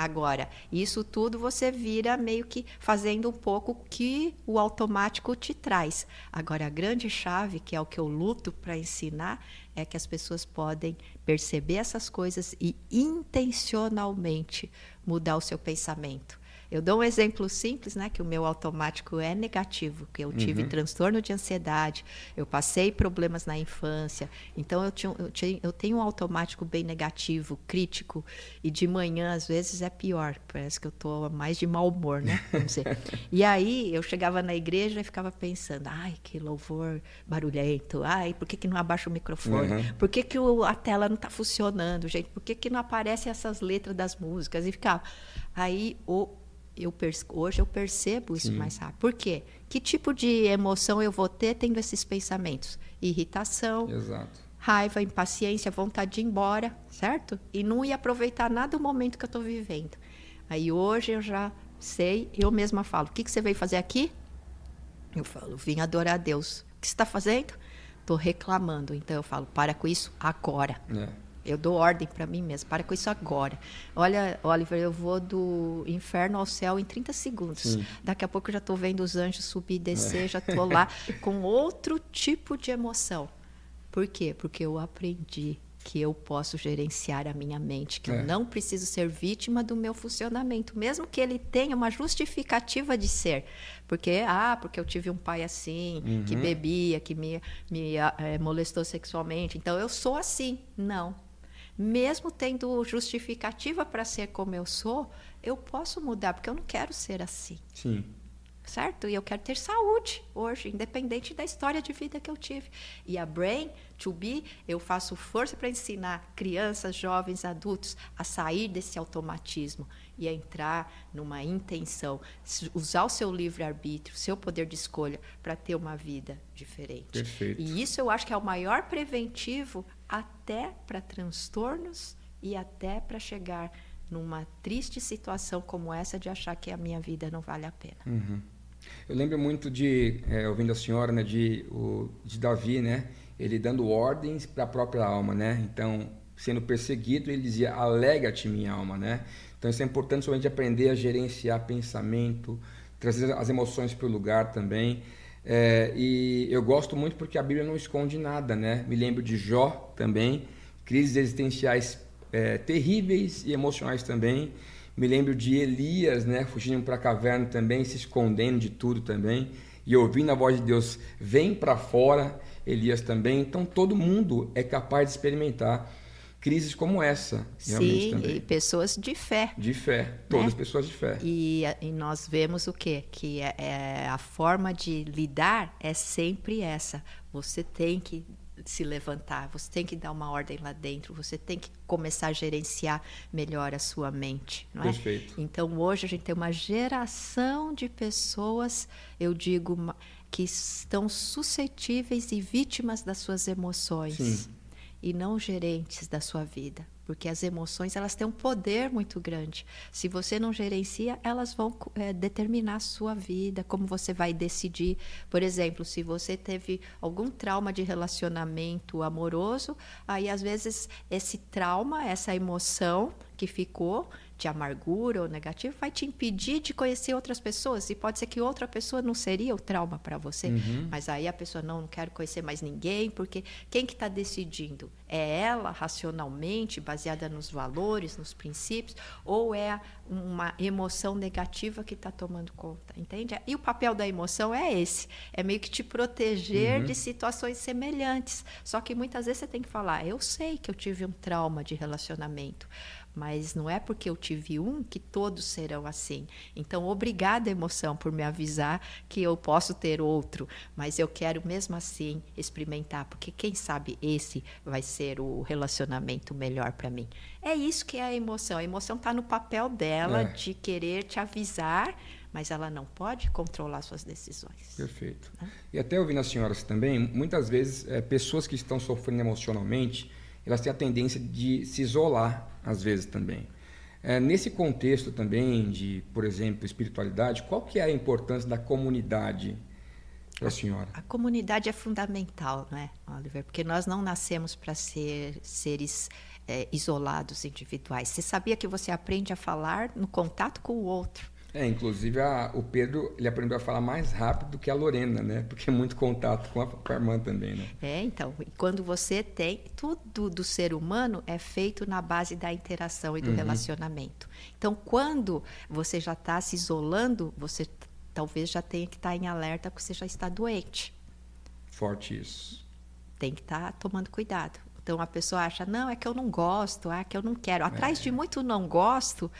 Agora, isso tudo você vira meio que fazendo um pouco que o automático te traz. Agora, a grande chave, que é o que eu luto para ensinar, é que as pessoas podem perceber essas coisas e intencionalmente mudar o seu pensamento. Eu dou um exemplo simples, né, que o meu automático é negativo, que eu tive uhum. transtorno de ansiedade, eu passei problemas na infância, então eu, tinha, eu, tinha, eu tenho um automático bem negativo, crítico, e de manhã às vezes é pior, parece que eu estou mais de mau humor, né? Vamos dizer. e aí eu chegava na igreja e ficava pensando, ai, que louvor barulhento, ai, por que, que não abaixa o microfone? Uhum. Por que, que o, a tela não está funcionando, gente? Por que, que não aparecem essas letras das músicas? E ficava. Aí o eu hoje eu percebo isso Sim. mais rápido. Por quê? Que tipo de emoção eu vou ter tendo esses pensamentos? Irritação, Exato. raiva, impaciência, vontade de ir embora, certo? E não ia aproveitar nada do momento que eu estou vivendo. Aí hoje eu já sei, eu mesma falo: o que, que você veio fazer aqui? Eu falo: vim adorar a Deus. O que você está fazendo? Estou reclamando. Então eu falo: para com isso agora. É. Eu dou ordem para mim mesmo. Para com isso agora. Olha, Oliver, eu vou do inferno ao céu em 30 segundos. Sim. Daqui a pouco eu já estou vendo os anjos subir e descer, é. já estou lá com outro tipo de emoção. Por quê? Porque eu aprendi que eu posso gerenciar a minha mente, que é. eu não preciso ser vítima do meu funcionamento, mesmo que ele tenha uma justificativa de ser. Porque, ah, porque eu tive um pai assim, uhum. que bebia, que me, me é, molestou sexualmente, então eu sou assim. Não, mesmo tendo justificativa para ser como eu sou, eu posso mudar, porque eu não quero ser assim. Sim. Certo? E eu quero ter saúde hoje, independente da história de vida que eu tive. E a Brain to Be, eu faço força para ensinar crianças, jovens, adultos a sair desse automatismo e a entrar numa intenção, usar o seu livre-arbítrio, seu poder de escolha para ter uma vida diferente. Perfeito. E isso eu acho que é o maior preventivo até para transtornos e até para chegar numa triste situação como essa de achar que a minha vida não vale a pena. Uhum. Eu lembro muito de, é, ouvindo a senhora, né, de, o, de Davi, né, ele dando ordens para a própria alma, né, então, sendo perseguido, ele dizia, alega-te minha alma, né, então isso é importante somente aprender a gerenciar pensamento, trazer as emoções para o lugar também, é, e eu gosto muito porque a Bíblia não esconde nada, né? Me lembro de Jó também, crises existenciais é, terríveis e emocionais também. Me lembro de Elias, né? Fugindo para a caverna também, se escondendo de tudo também. E ouvindo a voz de Deus, vem para fora, Elias também. Então todo mundo é capaz de experimentar crises como essa. Sim, também. e pessoas de fé. De fé, todas né? pessoas de fé. E, e, nós vemos o quê? Que é, é, a forma de lidar é sempre essa. Você tem que se levantar, você tem que dar uma ordem lá dentro, você tem que começar a gerenciar melhor a sua mente, não é? Perfeito. Então hoje a gente tem uma geração de pessoas, eu digo, que estão suscetíveis e vítimas das suas emoções. Sim e não gerentes da sua vida, porque as emoções elas têm um poder muito grande. Se você não gerencia, elas vão é, determinar a sua vida, como você vai decidir. Por exemplo, se você teve algum trauma de relacionamento amoroso, aí às vezes esse trauma, essa emoção que ficou de amargura ou negativo vai te impedir de conhecer outras pessoas. E pode ser que outra pessoa não seria o trauma para você. Uhum. mas aí a pessoa não, não quero conhecer mais ninguém porque quem que está decidindo? É ela racionalmente baseada nos valores nos princípios? Ou é uma emoção negativa que está tomando conta? Entende? E o papel da emoção é esse. É meio que te proteger uhum. de situações semelhantes. Só que muitas vezes você tem que falar eu sei que eu tive um trauma de relacionamento mas não é porque eu tive um que todos serão assim. Então, obrigada, emoção, por me avisar que eu posso ter outro, mas eu quero mesmo assim experimentar, porque quem sabe esse vai ser o relacionamento melhor para mim. É isso que é a emoção. A emoção está no papel dela é. de querer te avisar mas ela não pode controlar suas decisões. Perfeito. Né? E até ouvindo as senhoras também, muitas vezes é, pessoas que estão sofrendo emocionalmente, elas têm a tendência de se isolar, às vezes também. É, nesse contexto também de, por exemplo, espiritualidade, qual que é a importância da comunidade para a senhora? A comunidade é fundamental, não é, Oliver? Porque nós não nascemos para ser seres é, isolados, individuais. Você sabia que você aprende a falar no contato com o outro. É, inclusive a, o Pedro ele aprendeu a falar mais rápido do que a Lorena, né? Porque é muito contato com a, com a irmã também, né? É, então, quando você tem tudo do ser humano é feito na base da interação e do uhum. relacionamento. Então, quando você já está se isolando, você talvez já tenha que estar tá em alerta porque você já está doente. Forte isso. Tem que estar tá tomando cuidado. Então a pessoa acha, não, é que eu não gosto, é que eu não quero. Atrás é. de muito não gosto,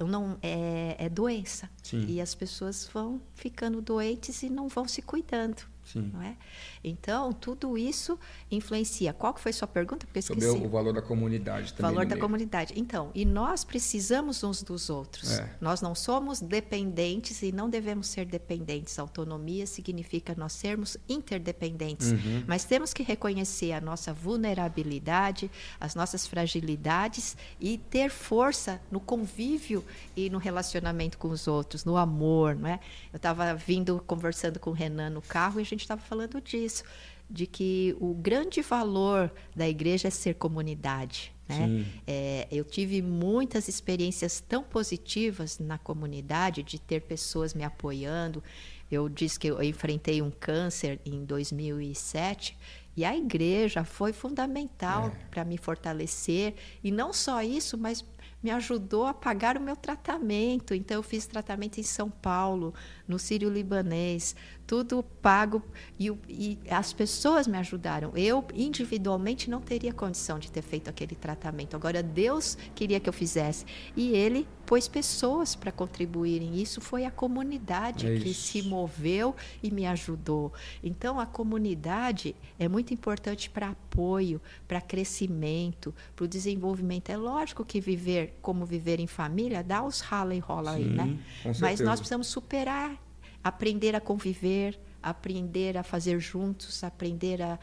não é, é doença. Sim. E as pessoas vão ficando doentes e não vão se cuidando. Sim. Não é? Então, tudo isso influencia. Qual que foi sua pergunta? Porque Sobre o valor da comunidade também. Valor da meio. comunidade. Então, e nós precisamos uns dos outros. É. Nós não somos dependentes e não devemos ser dependentes. Autonomia significa nós sermos interdependentes. Uhum. Mas temos que reconhecer a nossa vulnerabilidade, as nossas fragilidades e ter força no convívio e no relacionamento com os outros, no amor, não é? Eu estava vindo conversando com o Renan no carro e a gente estava falando disso, de que o grande valor da igreja é ser comunidade. Né? É, eu tive muitas experiências tão positivas na comunidade, de ter pessoas me apoiando. Eu disse que eu enfrentei um câncer em 2007 e a igreja foi fundamental é. para me fortalecer. E não só isso, mas me ajudou a pagar o meu tratamento. Então, eu fiz tratamento em São Paulo, no Sírio Libanês, tudo pago e, e, as pessoas me ajudaram. Eu individualmente não teria condição de ter feito aquele tratamento. Agora Deus queria que eu fizesse e Ele pôs pessoas para contribuírem. Isso foi a comunidade é que se moveu e me ajudou. Então a comunidade é muito importante para apoio, para crescimento, para o desenvolvimento. É lógico que viver como viver em família dá os rala e rola Sim, aí, né? Mas nós precisamos superar aprender a conviver, aprender a fazer juntos, aprender a,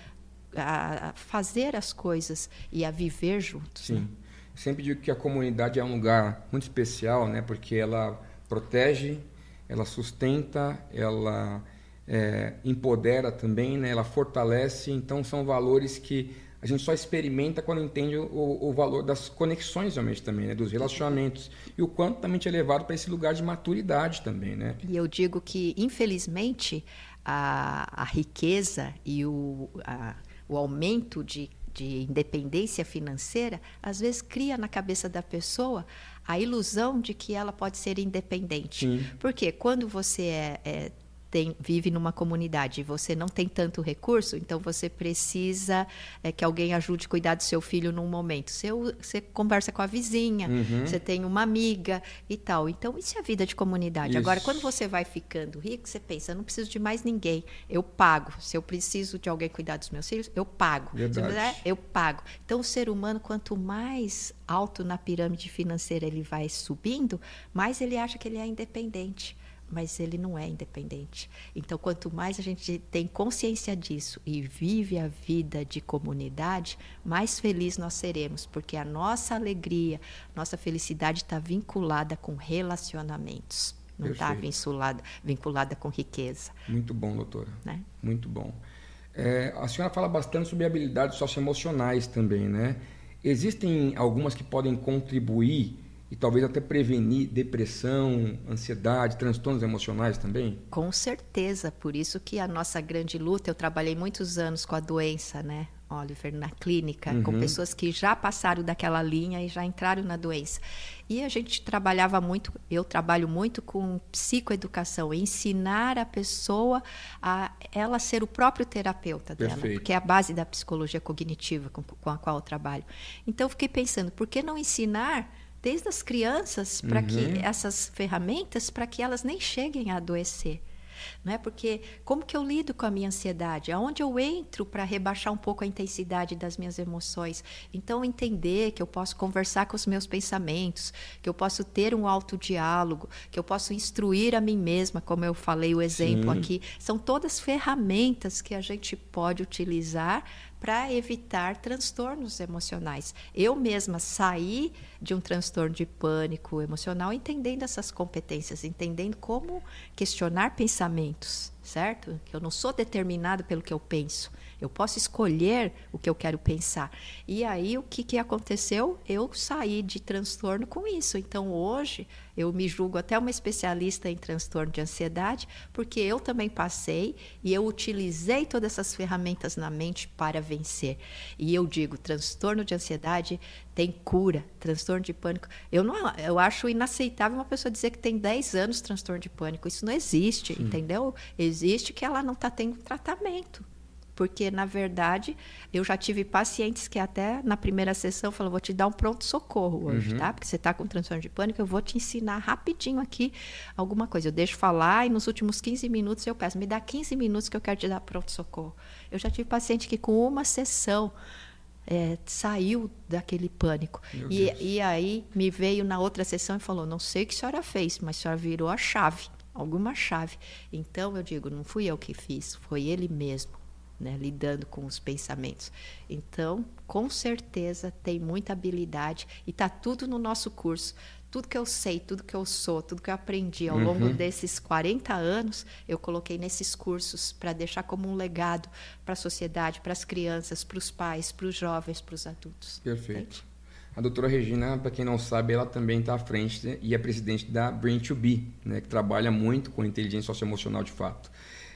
a fazer as coisas e a viver juntos. Sim. Né? Sempre digo que a comunidade é um lugar muito especial, né? Porque ela protege, ela sustenta, ela é, empodera também, né? Ela fortalece. Então são valores que a gente só experimenta quando entende o, o valor das conexões realmente também, né? dos relacionamentos. E o quanto também é levado para esse lugar de maturidade também, né? E eu digo que, infelizmente, a, a riqueza e o, a, o aumento de, de independência financeira, às vezes cria na cabeça da pessoa a ilusão de que ela pode ser independente. Sim. Porque quando você é, é tem, vive numa comunidade e você não tem tanto recurso, então você precisa é, que alguém ajude a cuidar do seu filho num momento. Você, você conversa com a vizinha, uhum. você tem uma amiga e tal. Então, isso é a vida de comunidade. Isso. Agora, quando você vai ficando rico, você pensa, eu não preciso de mais ninguém, eu pago. Se eu preciso de alguém cuidar dos meus filhos, eu pago. Verdade. Se quiser, eu pago. Então, o ser humano, quanto mais alto na pirâmide financeira ele vai subindo, mais ele acha que ele é independente mas ele não é independente. Então, quanto mais a gente tem consciência disso e vive a vida de comunidade, mais feliz nós seremos, porque a nossa alegria, nossa felicidade está vinculada com relacionamentos, não está vinculada, vinculada com riqueza. Muito bom, doutora. Né? Muito bom. É, a senhora fala bastante sobre habilidades socioemocionais também, né? Existem algumas que podem contribuir e talvez até prevenir depressão, ansiedade, transtornos emocionais também? Com certeza, por isso que a nossa grande luta, eu trabalhei muitos anos com a doença, né? Oliver, na clínica, uhum. com pessoas que já passaram daquela linha e já entraram na doença. E a gente trabalhava muito, eu trabalho muito com psicoeducação, ensinar a pessoa a ela ser o próprio terapeuta dela, Perfeito. porque é a base da psicologia cognitiva com, com a qual eu trabalho. Então, eu fiquei pensando, por que não ensinar desde as crianças para uhum. que essas ferramentas para que elas nem cheguem a adoecer não é porque como que eu lido com a minha ansiedade aonde eu entro para rebaixar um pouco a intensidade das minhas emoções então entender que eu posso conversar com os meus pensamentos que eu posso ter um autodiálogo que eu posso instruir a mim mesma como eu falei o exemplo Sim. aqui são todas ferramentas que a gente pode utilizar para evitar transtornos emocionais. Eu mesma saí de um transtorno de pânico emocional entendendo essas competências, entendendo como questionar pensamentos, certo? Que eu não sou determinado pelo que eu penso. Eu posso escolher o que eu quero pensar. E aí o que, que aconteceu? Eu saí de transtorno com isso. Então hoje eu me julgo até uma especialista em transtorno de ansiedade, porque eu também passei e eu utilizei todas essas ferramentas na mente para vencer. E eu digo, transtorno de ansiedade tem cura, transtorno de pânico. Eu não eu acho inaceitável uma pessoa dizer que tem 10 anos transtorno de pânico. Isso não existe, Sim. entendeu? Existe que ela não está tendo tratamento porque na verdade eu já tive pacientes que até na primeira sessão falaram, vou te dar um pronto socorro hoje, uhum. tá? Porque você está com transtorno de pânico, eu vou te ensinar rapidinho aqui alguma coisa. Eu deixo falar e nos últimos 15 minutos eu peço, me dá 15 minutos que eu quero te dar pronto socorro. Eu já tive paciente que com uma sessão é, saiu daquele pânico. E, e aí me veio na outra sessão e falou: Não sei o que a senhora fez, mas a senhora virou a chave, alguma chave. Então eu digo: Não fui eu que fiz, foi ele mesmo né, lidando com os pensamentos. Então, com certeza tem muita habilidade e está tudo no nosso curso. Tudo que eu sei, tudo que eu sou, tudo que eu aprendi ao uhum. longo desses 40 anos, eu coloquei nesses cursos para deixar como um legado para a sociedade, para as crianças, para os pais, para os jovens, para os adultos. Perfeito. Entende? A doutora Regina, para quem não sabe, ela também está à frente e é presidente da Brain2B, né, que trabalha muito com inteligência socioemocional de fato.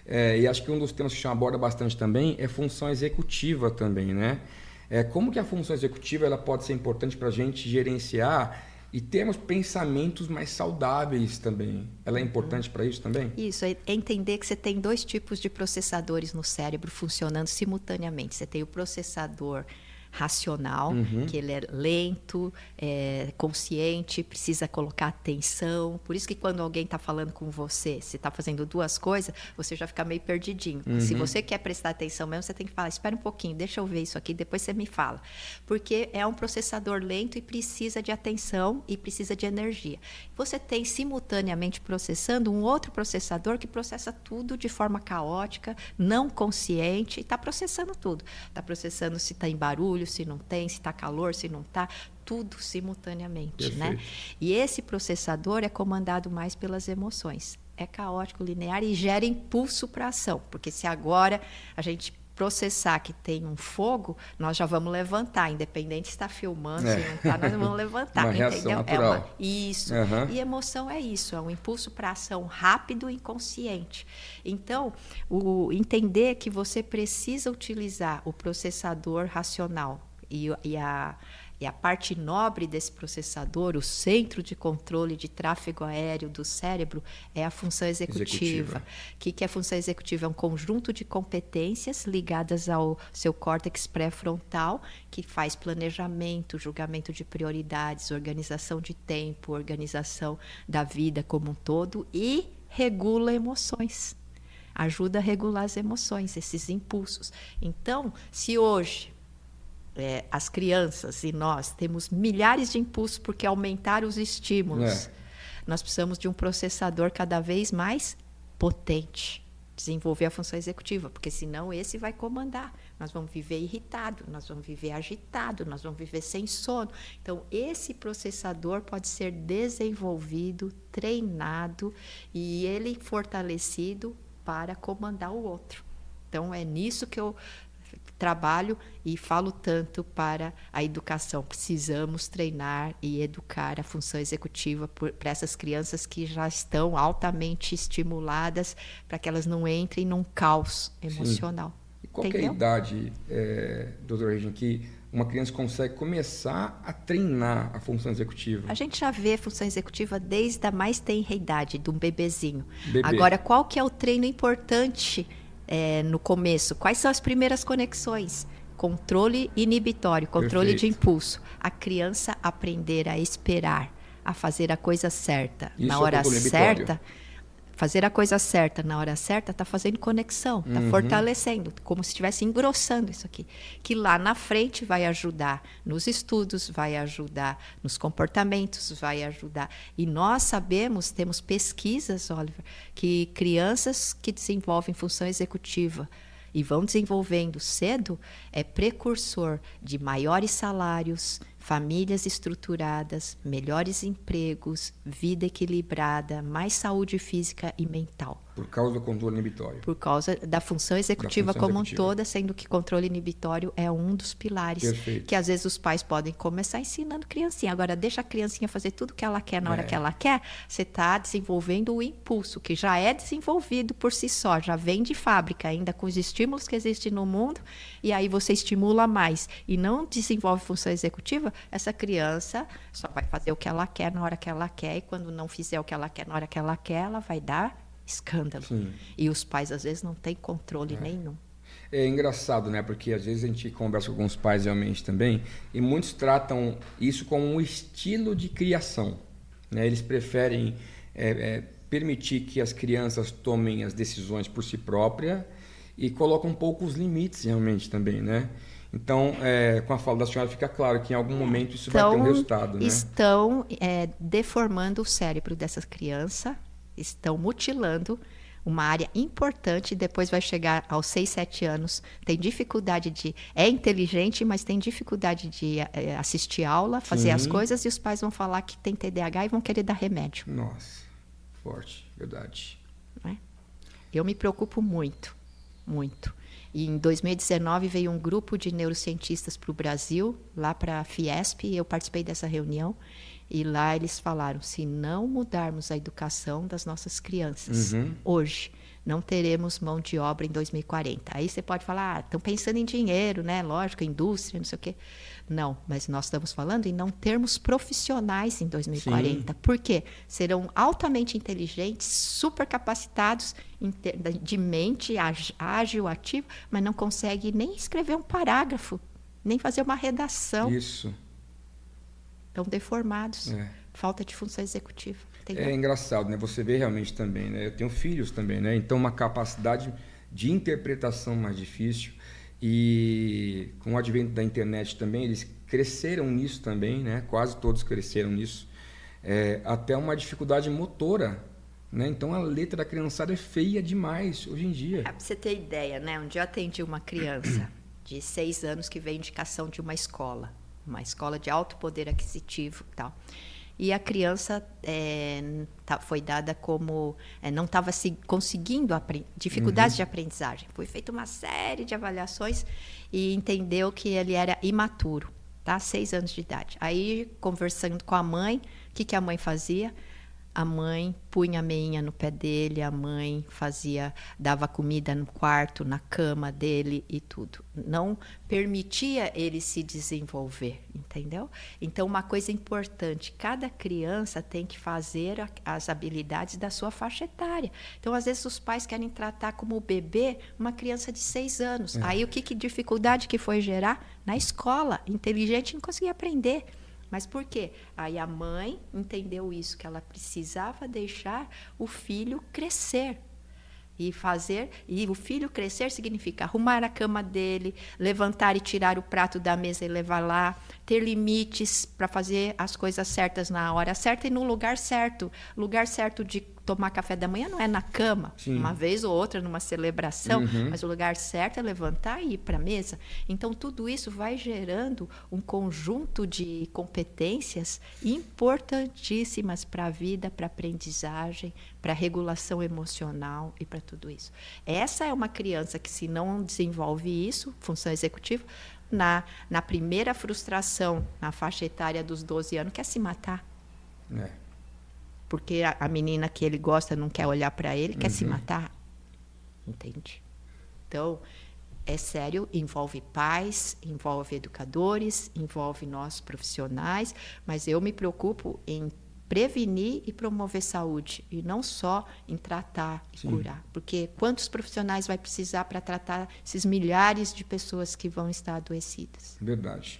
É, e acho que um dos temas que a gente aborda bastante também é função executiva também, né? É, como que a função executiva ela pode ser importante para a gente gerenciar e termos pensamentos mais saudáveis também. Ela é importante para isso também? Isso, é entender que você tem dois tipos de processadores no cérebro funcionando simultaneamente. Você tem o processador racional, uhum. que ele é lento, é consciente, precisa colocar atenção. Por isso que quando alguém está falando com você, se está fazendo duas coisas, você já fica meio perdidinho. Uhum. Se você quer prestar atenção mesmo, você tem que falar: espera um pouquinho, deixa eu ver isso aqui, depois você me fala. Porque é um processador lento e precisa de atenção e precisa de energia. Você tem simultaneamente processando um outro processador que processa tudo de forma caótica, não consciente, e está processando tudo. Está processando se está em barulho se não tem, se está calor, se não está, tudo simultaneamente, né? Perfeito. né? E esse processador é comandado mais pelas emoções. É caótico, linear e gera impulso para ação, porque se agora a gente processar que tem um fogo, nós já vamos levantar, independente se está filmando, é. se não está, nós vamos levantar. uma entendeu? Natural. É uma, isso. Uhum. E emoção é isso, é um impulso para ação rápido e inconsciente. Então, o entender que você precisa utilizar o processador racional e, e a E a parte nobre desse processador, o centro de controle de tráfego aéreo do cérebro, é a função executiva. O que, que é a função executiva? É um conjunto de competências ligadas ao seu córtex pré-frontal, que faz planejamento, julgamento de prioridades, organização de tempo, organização da vida como um todo e regula emoções ajuda a regular as emoções, esses impulsos. Então, se hoje é, as crianças e nós temos milhares de impulsos porque aumentaram os estímulos. É. Nós precisamos de um processador cada vez mais potente. Desenvolver a função executiva, porque senão esse vai comandar. Nós vamos viver irritado, nós vamos viver agitado, nós vamos viver sem sono. Então, esse processador pode ser desenvolvido, treinado e ele fortalecido para comandar o outro. Então, é nisso que eu trabalho e falo tanto para a educação. Precisamos treinar e educar a função executiva para essas crianças que já estão altamente estimuladas para que elas não entrem num caos emocional. Sim. E qual é a idade, é, doutor Regina, que uma criança consegue começar a treinar a função executiva? A gente já vê a função executiva desde a mais tenra idade, de um bebezinho. Bebê. Agora, qual que é o treino importante é, no começo, quais são as primeiras conexões? Controle inibitório, controle Perfeito. de impulso. A criança aprender a esperar, a fazer a coisa certa Isso na é hora é certa fazer a coisa certa na hora certa está fazendo conexão, está uhum. fortalecendo, como se estivesse engrossando isso aqui. Que lá na frente vai ajudar nos estudos, vai ajudar nos comportamentos, vai ajudar. E nós sabemos, temos pesquisas, Oliver, que crianças que desenvolvem função executiva e vão desenvolvendo cedo é precursor de maiores salários, famílias estruturadas, melhores empregos, vida equilibrada, mais saúde física e mental. Por causa do controle inibitório. Por causa da função executiva da função como executiva. um toda, sendo que controle inibitório é um dos pilares. Perfeito. Que às vezes os pais podem começar ensinando criancinha. Agora, deixa a criancinha fazer tudo o que ela quer na hora é. que ela quer. Você está desenvolvendo o impulso, que já é desenvolvido por si só, já vem de fábrica, ainda com os estímulos que existem no mundo. E aí você estimula mais e não desenvolve função executiva, essa criança só vai fazer o que ela quer na hora que ela quer. E quando não fizer o que ela quer na hora que ela quer, ela vai dar escândalo. Sim. E os pais, às vezes, não têm controle é. nenhum. É engraçado, né? Porque às vezes a gente conversa com alguns pais realmente também, e muitos tratam isso como um estilo de criação. Né? Eles preferem é, é, permitir que as crianças tomem as decisões por si própria e colocam um pouco os limites realmente também, né? Então, é, com a fala da senhora, fica claro que em algum momento isso então, vai ter um resultado. Né? Estão é, deformando o cérebro dessa criança estão mutilando uma área importante, depois vai chegar aos 6, 7 anos, tem dificuldade de. É inteligente, mas tem dificuldade de é, assistir aula, fazer as coisas, e os pais vão falar que tem TDAH e vão querer dar remédio. Nossa, forte, verdade. É? Eu me preocupo muito, muito. E em 2019 veio um grupo de neurocientistas para o Brasil, lá para a Fiesp, e eu participei dessa reunião. E lá eles falaram: se não mudarmos a educação das nossas crianças uhum. hoje, não teremos mão de obra em 2040. Aí você pode falar: ah, estão pensando em dinheiro, né? Lógico, indústria, não sei o quê. Não, mas nós estamos falando em não termos profissionais em 2040. Sim. Por quê? Serão altamente inteligentes, super capacitados de mente, ágil, ativo, mas não conseguem nem escrever um parágrafo, nem fazer uma redação. Isso estão deformados. É. Falta de função executiva. Entendeu? É engraçado, né? Você vê realmente também, né? Eu tenho filhos também, né? Então uma capacidade de interpretação mais difícil e com o advento da internet também eles cresceram nisso também, né? Quase todos cresceram nisso. É, até uma dificuldade motora né? Então a letra da criançada é feia demais hoje em dia. É, para você ter ideia, né? Um dia eu atendi uma criança de seis anos que veio indicação de uma escola uma escola de alto poder aquisitivo e tal. E a criança é, tá, foi dada como é, não estava se conseguindo dificuldades uhum. de aprendizagem. Foi feita uma série de avaliações e entendeu que ele era imaturo, tá? Seis anos de idade. Aí conversando com a mãe, o que, que a mãe fazia? A mãe punha a meinha no pé dele, a mãe fazia, dava comida no quarto, na cama dele e tudo. Não permitia ele se desenvolver, entendeu? Então, uma coisa importante, cada criança tem que fazer as habilidades da sua faixa etária. Então, às vezes, os pais querem tratar como bebê uma criança de seis anos. É. Aí, o que, que dificuldade que foi gerar? Na escola, inteligente não conseguia aprender. Mas por quê? Aí a mãe entendeu isso, que ela precisava deixar o filho crescer. E fazer, e o filho crescer significa arrumar a cama dele, levantar e tirar o prato da mesa e levar lá, ter limites para fazer as coisas certas na hora certa e no lugar certo. Lugar certo de tomar café da manhã não é na cama, Sim. uma vez ou outra numa celebração, uhum. mas o lugar certo é levantar e ir para a mesa. Então tudo isso vai gerando um conjunto de competências importantíssimas para a vida, para a aprendizagem, para a regulação emocional e para tudo isso. Essa é uma criança que se não desenvolve isso, função executiva, na, na primeira frustração, na faixa etária dos 12 anos, quer se matar. É porque a, a menina que ele gosta não quer olhar para ele, quer uhum. se matar. Entende? Então, é sério, envolve pais, envolve educadores, envolve nós profissionais, mas eu me preocupo em prevenir e promover saúde e não só em tratar e Sim. curar, porque quantos profissionais vai precisar para tratar esses milhares de pessoas que vão estar adoecidas? Verdade.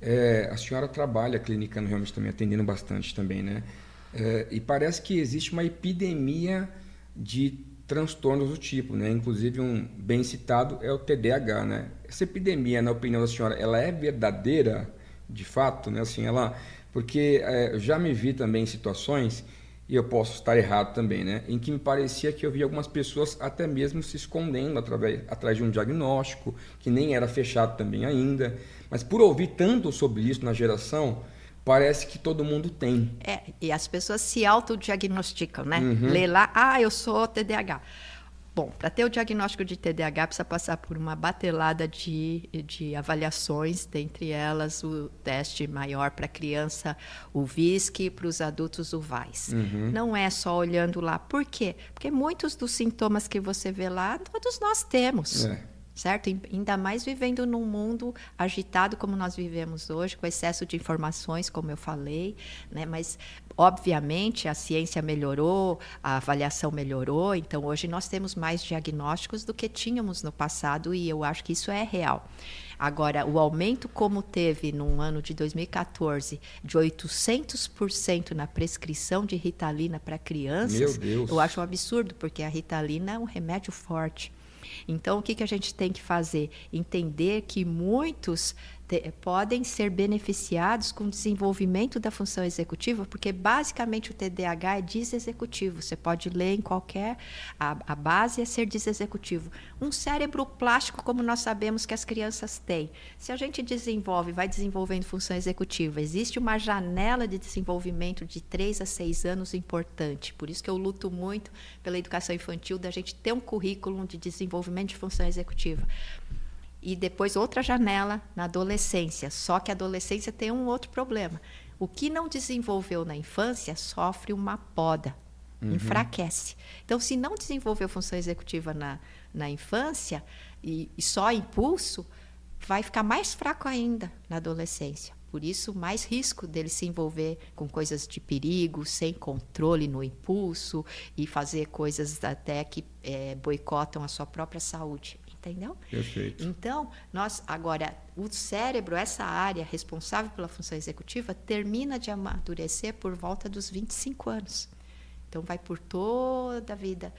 É, a senhora trabalha clinicando realmente também atendendo bastante também, né? É, e parece que existe uma epidemia de transtornos do tipo, né? Inclusive um bem citado é o TDAH, né? Essa epidemia, na opinião da senhora, ela é verdadeira, de fato, né? Assim, ela, porque é, eu já me vi também em situações e eu posso estar errado também, né? Em que me parecia que eu via algumas pessoas até mesmo se escondendo através, atrás de um diagnóstico que nem era fechado também ainda. Mas por ouvir tanto sobre isso na geração, parece que todo mundo tem. É, e as pessoas se autodiagnosticam, né? Uhum. Lê lá, ah, eu sou TDAH. Bom, para ter o diagnóstico de TDAH, precisa passar por uma batelada de, de avaliações, dentre elas o teste maior para criança, o VISC, e para os adultos, o VAIS. Uhum. Não é só olhando lá. Por quê? Porque muitos dos sintomas que você vê lá, todos nós temos. É certo? Ainda mais vivendo num mundo agitado como nós vivemos hoje, com excesso de informações, como eu falei, né? Mas obviamente a ciência melhorou, a avaliação melhorou, então hoje nós temos mais diagnósticos do que tínhamos no passado e eu acho que isso é real. Agora, o aumento como teve no ano de 2014 de 800% na prescrição de Ritalina para crianças, eu acho um absurdo, porque a Ritalina é um remédio forte. Então, o que, que a gente tem que fazer? Entender que muitos te, podem ser beneficiados com o desenvolvimento da função executiva, porque basicamente o TDAH é desexecutivo. Você pode ler em qualquer. A, a base é ser desexecutivo. Um cérebro plástico, como nós sabemos que as crianças têm. Se a gente desenvolve, vai desenvolvendo função executiva, existe uma janela de desenvolvimento de 3 a 6 anos importante. Por isso que eu luto muito pela educação infantil, da gente ter um currículo de desenvolvimento de função executiva e depois outra janela na adolescência. Só que a adolescência tem um outro problema. O que não desenvolveu na infância sofre uma poda, uhum. enfraquece. Então, se não desenvolveu função executiva na, na infância e, e só impulso, vai ficar mais fraco ainda na adolescência. Por isso, mais risco dele se envolver com coisas de perigo, sem controle no impulso e fazer coisas até que é, boicotam a sua própria saúde entendeu? Perfeito. Então, nós agora o cérebro, essa área responsável pela função executiva, termina de amadurecer por volta dos 25 anos. Então, vai por toda a vida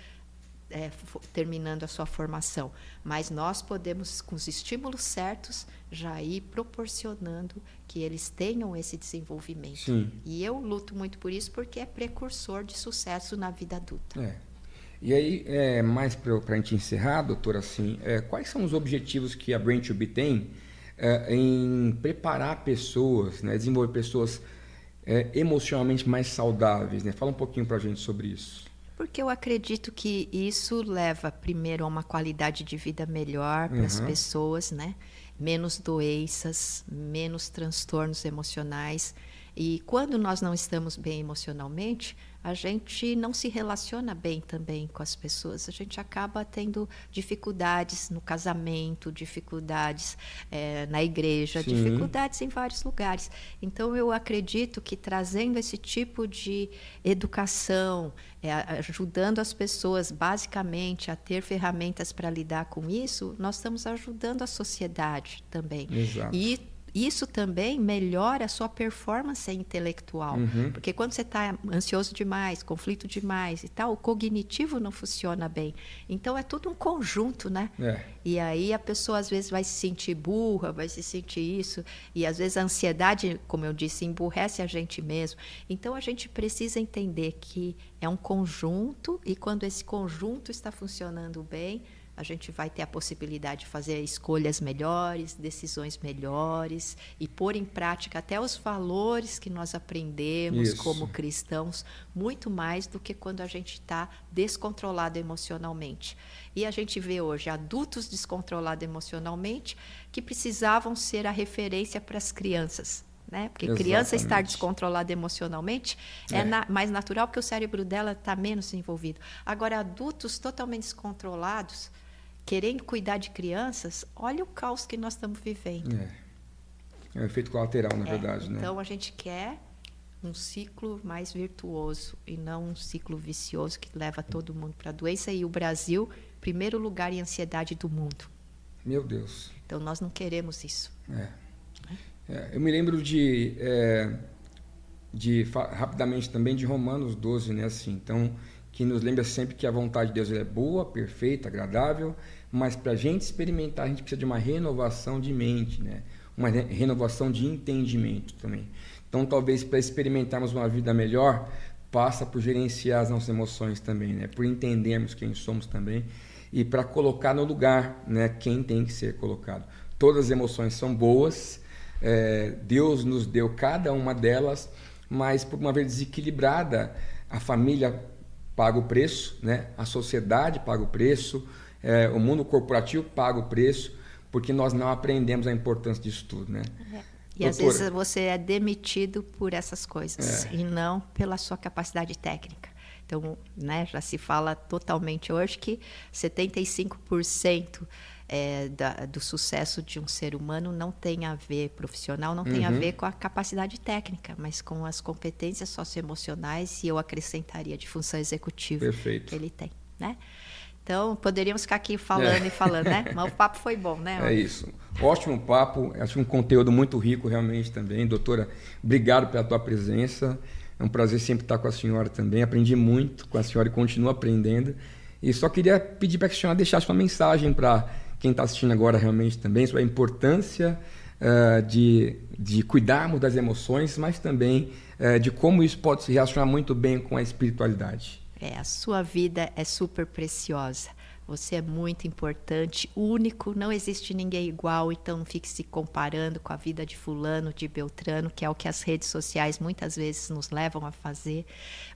é, terminando a sua formação. Mas nós podemos, com os estímulos certos, já ir proporcionando que eles tenham esse desenvolvimento. Sim. E eu luto muito por isso porque é precursor de sucesso na vida adulta. É. E aí, é, mais para a gente encerrar, doutora, assim, é, quais são os objetivos que a BrainTube tem é, em preparar pessoas, né, desenvolver pessoas é, emocionalmente mais saudáveis? Né? Fala um pouquinho para a gente sobre isso. Porque eu acredito que isso leva, primeiro, a uma qualidade de vida melhor para as uhum. pessoas, né? menos doenças, menos transtornos emocionais E quando nós não estamos bem emocionalmente, a gente não se relaciona bem também com as pessoas. A gente acaba tendo dificuldades no casamento, dificuldades é, na igreja, Sim. dificuldades em vários lugares. Então, eu acredito que trazendo esse tipo de educação, é, ajudando as pessoas basicamente a ter ferramentas para lidar com isso, nós estamos ajudando a sociedade também. Exato. E isso também melhora a sua performance intelectual. Uhum. Porque quando você está ansioso demais, conflito demais e tal, o cognitivo não funciona bem. Então é tudo um conjunto, né? É. E aí a pessoa às vezes vai se sentir burra, vai se sentir isso. E às vezes a ansiedade, como eu disse, emburrece a gente mesmo. Então a gente precisa entender que é um conjunto e quando esse conjunto está funcionando bem, a gente vai ter a possibilidade de fazer escolhas melhores, decisões melhores e pôr em prática até os valores que nós aprendemos Isso. como cristãos, muito mais do que quando a gente está descontrolado emocionalmente. E a gente vê hoje adultos descontrolados emocionalmente que precisavam ser a referência para as crianças. Né? Porque Exatamente. criança estar descontrolada emocionalmente é, é na, mais natural porque o cérebro dela está menos envolvido. Agora, adultos totalmente descontrolados, querendo cuidar de crianças, olha o caos que nós estamos vivendo. É, é um efeito colateral, na é, verdade. Né? Então, a gente quer um ciclo mais virtuoso e não um ciclo vicioso que leva todo mundo para a doença. E o Brasil, primeiro lugar em ansiedade do mundo. Meu Deus. Então, nós não queremos isso. É. é eu me lembro de, é, de rapidamente também de Romanos 12, né? Assim, então, que nos lembra sempre que a vontade de Deus é boa, perfeita, agradável, mas para a gente experimentar, a gente precisa de uma renovação de mente, né? uma renovação de entendimento também. Então, talvez para experimentarmos uma vida melhor, passa por gerenciar as nossas emoções também, né? por entendermos quem somos também e para colocar no lugar né, quem tem que ser colocado. Todas as emoções são boas, é, Deus nos deu cada uma delas, mas por uma vez desequilibrada, a família paga o preço, né? a sociedade paga o preço, é, o mundo corporativo paga o preço, porque nós não aprendemos a importância disso tudo. Né? É. E Doutora, às vezes você é demitido por essas coisas é. e não pela sua capacidade técnica. Então, né, já se fala totalmente hoje que 75% é, da, do sucesso de um ser humano não tem a ver, profissional, não tem uhum. a ver com a capacidade técnica, mas com as competências socioemocionais e eu acrescentaria de função executiva Perfeito. que ele tem, né? Então, poderíamos ficar aqui falando é. e falando, né? Mas o papo foi bom, né? É isso. Ótimo papo. Acho um conteúdo muito rico realmente também. Doutora, obrigado pela tua presença. É um prazer sempre estar com a senhora também. Aprendi muito com a senhora e continuo aprendendo. E só queria pedir para que a senhora deixasse uma mensagem para quem está assistindo agora realmente também sobre a importância uh, de, de cuidarmos das emoções, mas também uh, de como isso pode se relacionar muito bem com a espiritualidade. É, a sua vida é super preciosa. Você é muito importante, único, não existe ninguém igual, então não fique se comparando com a vida de fulano, de Beltrano, que é o que as redes sociais muitas vezes nos levam a fazer.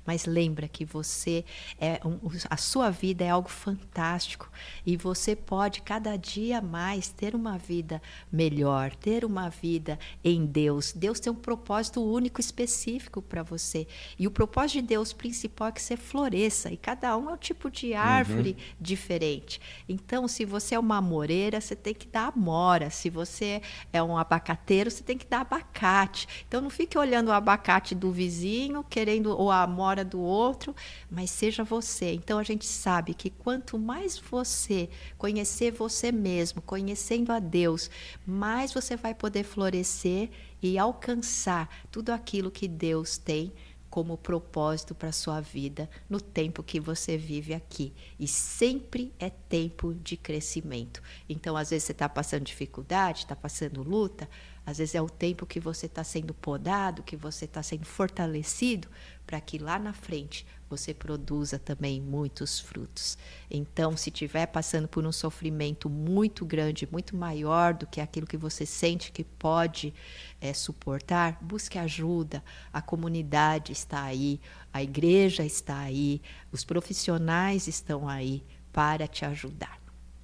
Mas lembra que você é um, a sua vida é algo fantástico e você pode cada dia mais ter uma vida melhor, ter uma vida em Deus. Deus tem um propósito único específico para você. E o propósito de Deus principal é que você floresça e cada um é um tipo de árvore uhum. diferente. Então, se você é uma amoreira, você tem que dar amora. Se você é um abacateiro, você tem que dar abacate. Então, não fique olhando o abacate do vizinho, querendo ou a amora do outro, mas seja você. Então a gente sabe que quanto mais você conhecer você mesmo, conhecendo a Deus, mais você vai poder florescer e alcançar tudo aquilo que Deus tem como propósito para sua vida no tempo que você vive aqui. E sempre é tempo de crescimento. Então, às vezes, você está passando dificuldade, está passando luta, às vezes é o tempo que você está sendo podado, que você está sendo fortalecido, para que lá na frente você produza também muitos frutos. Então, se estiver passando por um sofrimento muito grande, muito maior do que aquilo que você sente que pode é, suportar, busque ajuda. A comunidade está aí, a igreja está aí, os profissionais estão aí para te ajudar.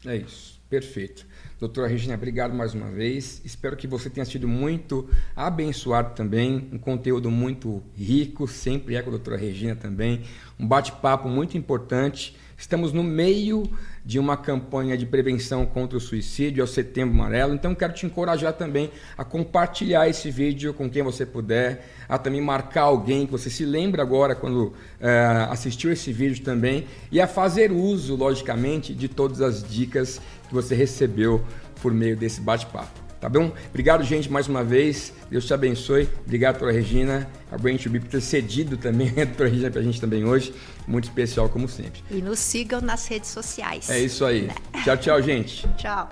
É isso, perfeito. Doutora Regina, obrigado mais uma vez. Espero que você tenha sido muito abençoado também. Um conteúdo muito rico, sempre é com a doutora Regina também. Um bate-papo muito importante. Estamos no meio de uma campanha de prevenção contra o suicídio, é o Setembro Amarelo. Então, quero te encorajar também a compartilhar esse vídeo com quem você puder, a também marcar alguém que você se lembra agora quando uh, assistiu esse vídeo também, e a fazer uso, logicamente, de todas as dicas que você recebeu por meio desse bate-papo. Tá bom? Obrigado, gente, mais uma vez. Deus te abençoe. Obrigado, doutora Regina. A Brain to Be por ter cedido também a doutora Regina para a gente também hoje. Muito especial, como sempre. E nos sigam nas redes sociais. É isso aí. Tchau, tchau, gente. Tchau.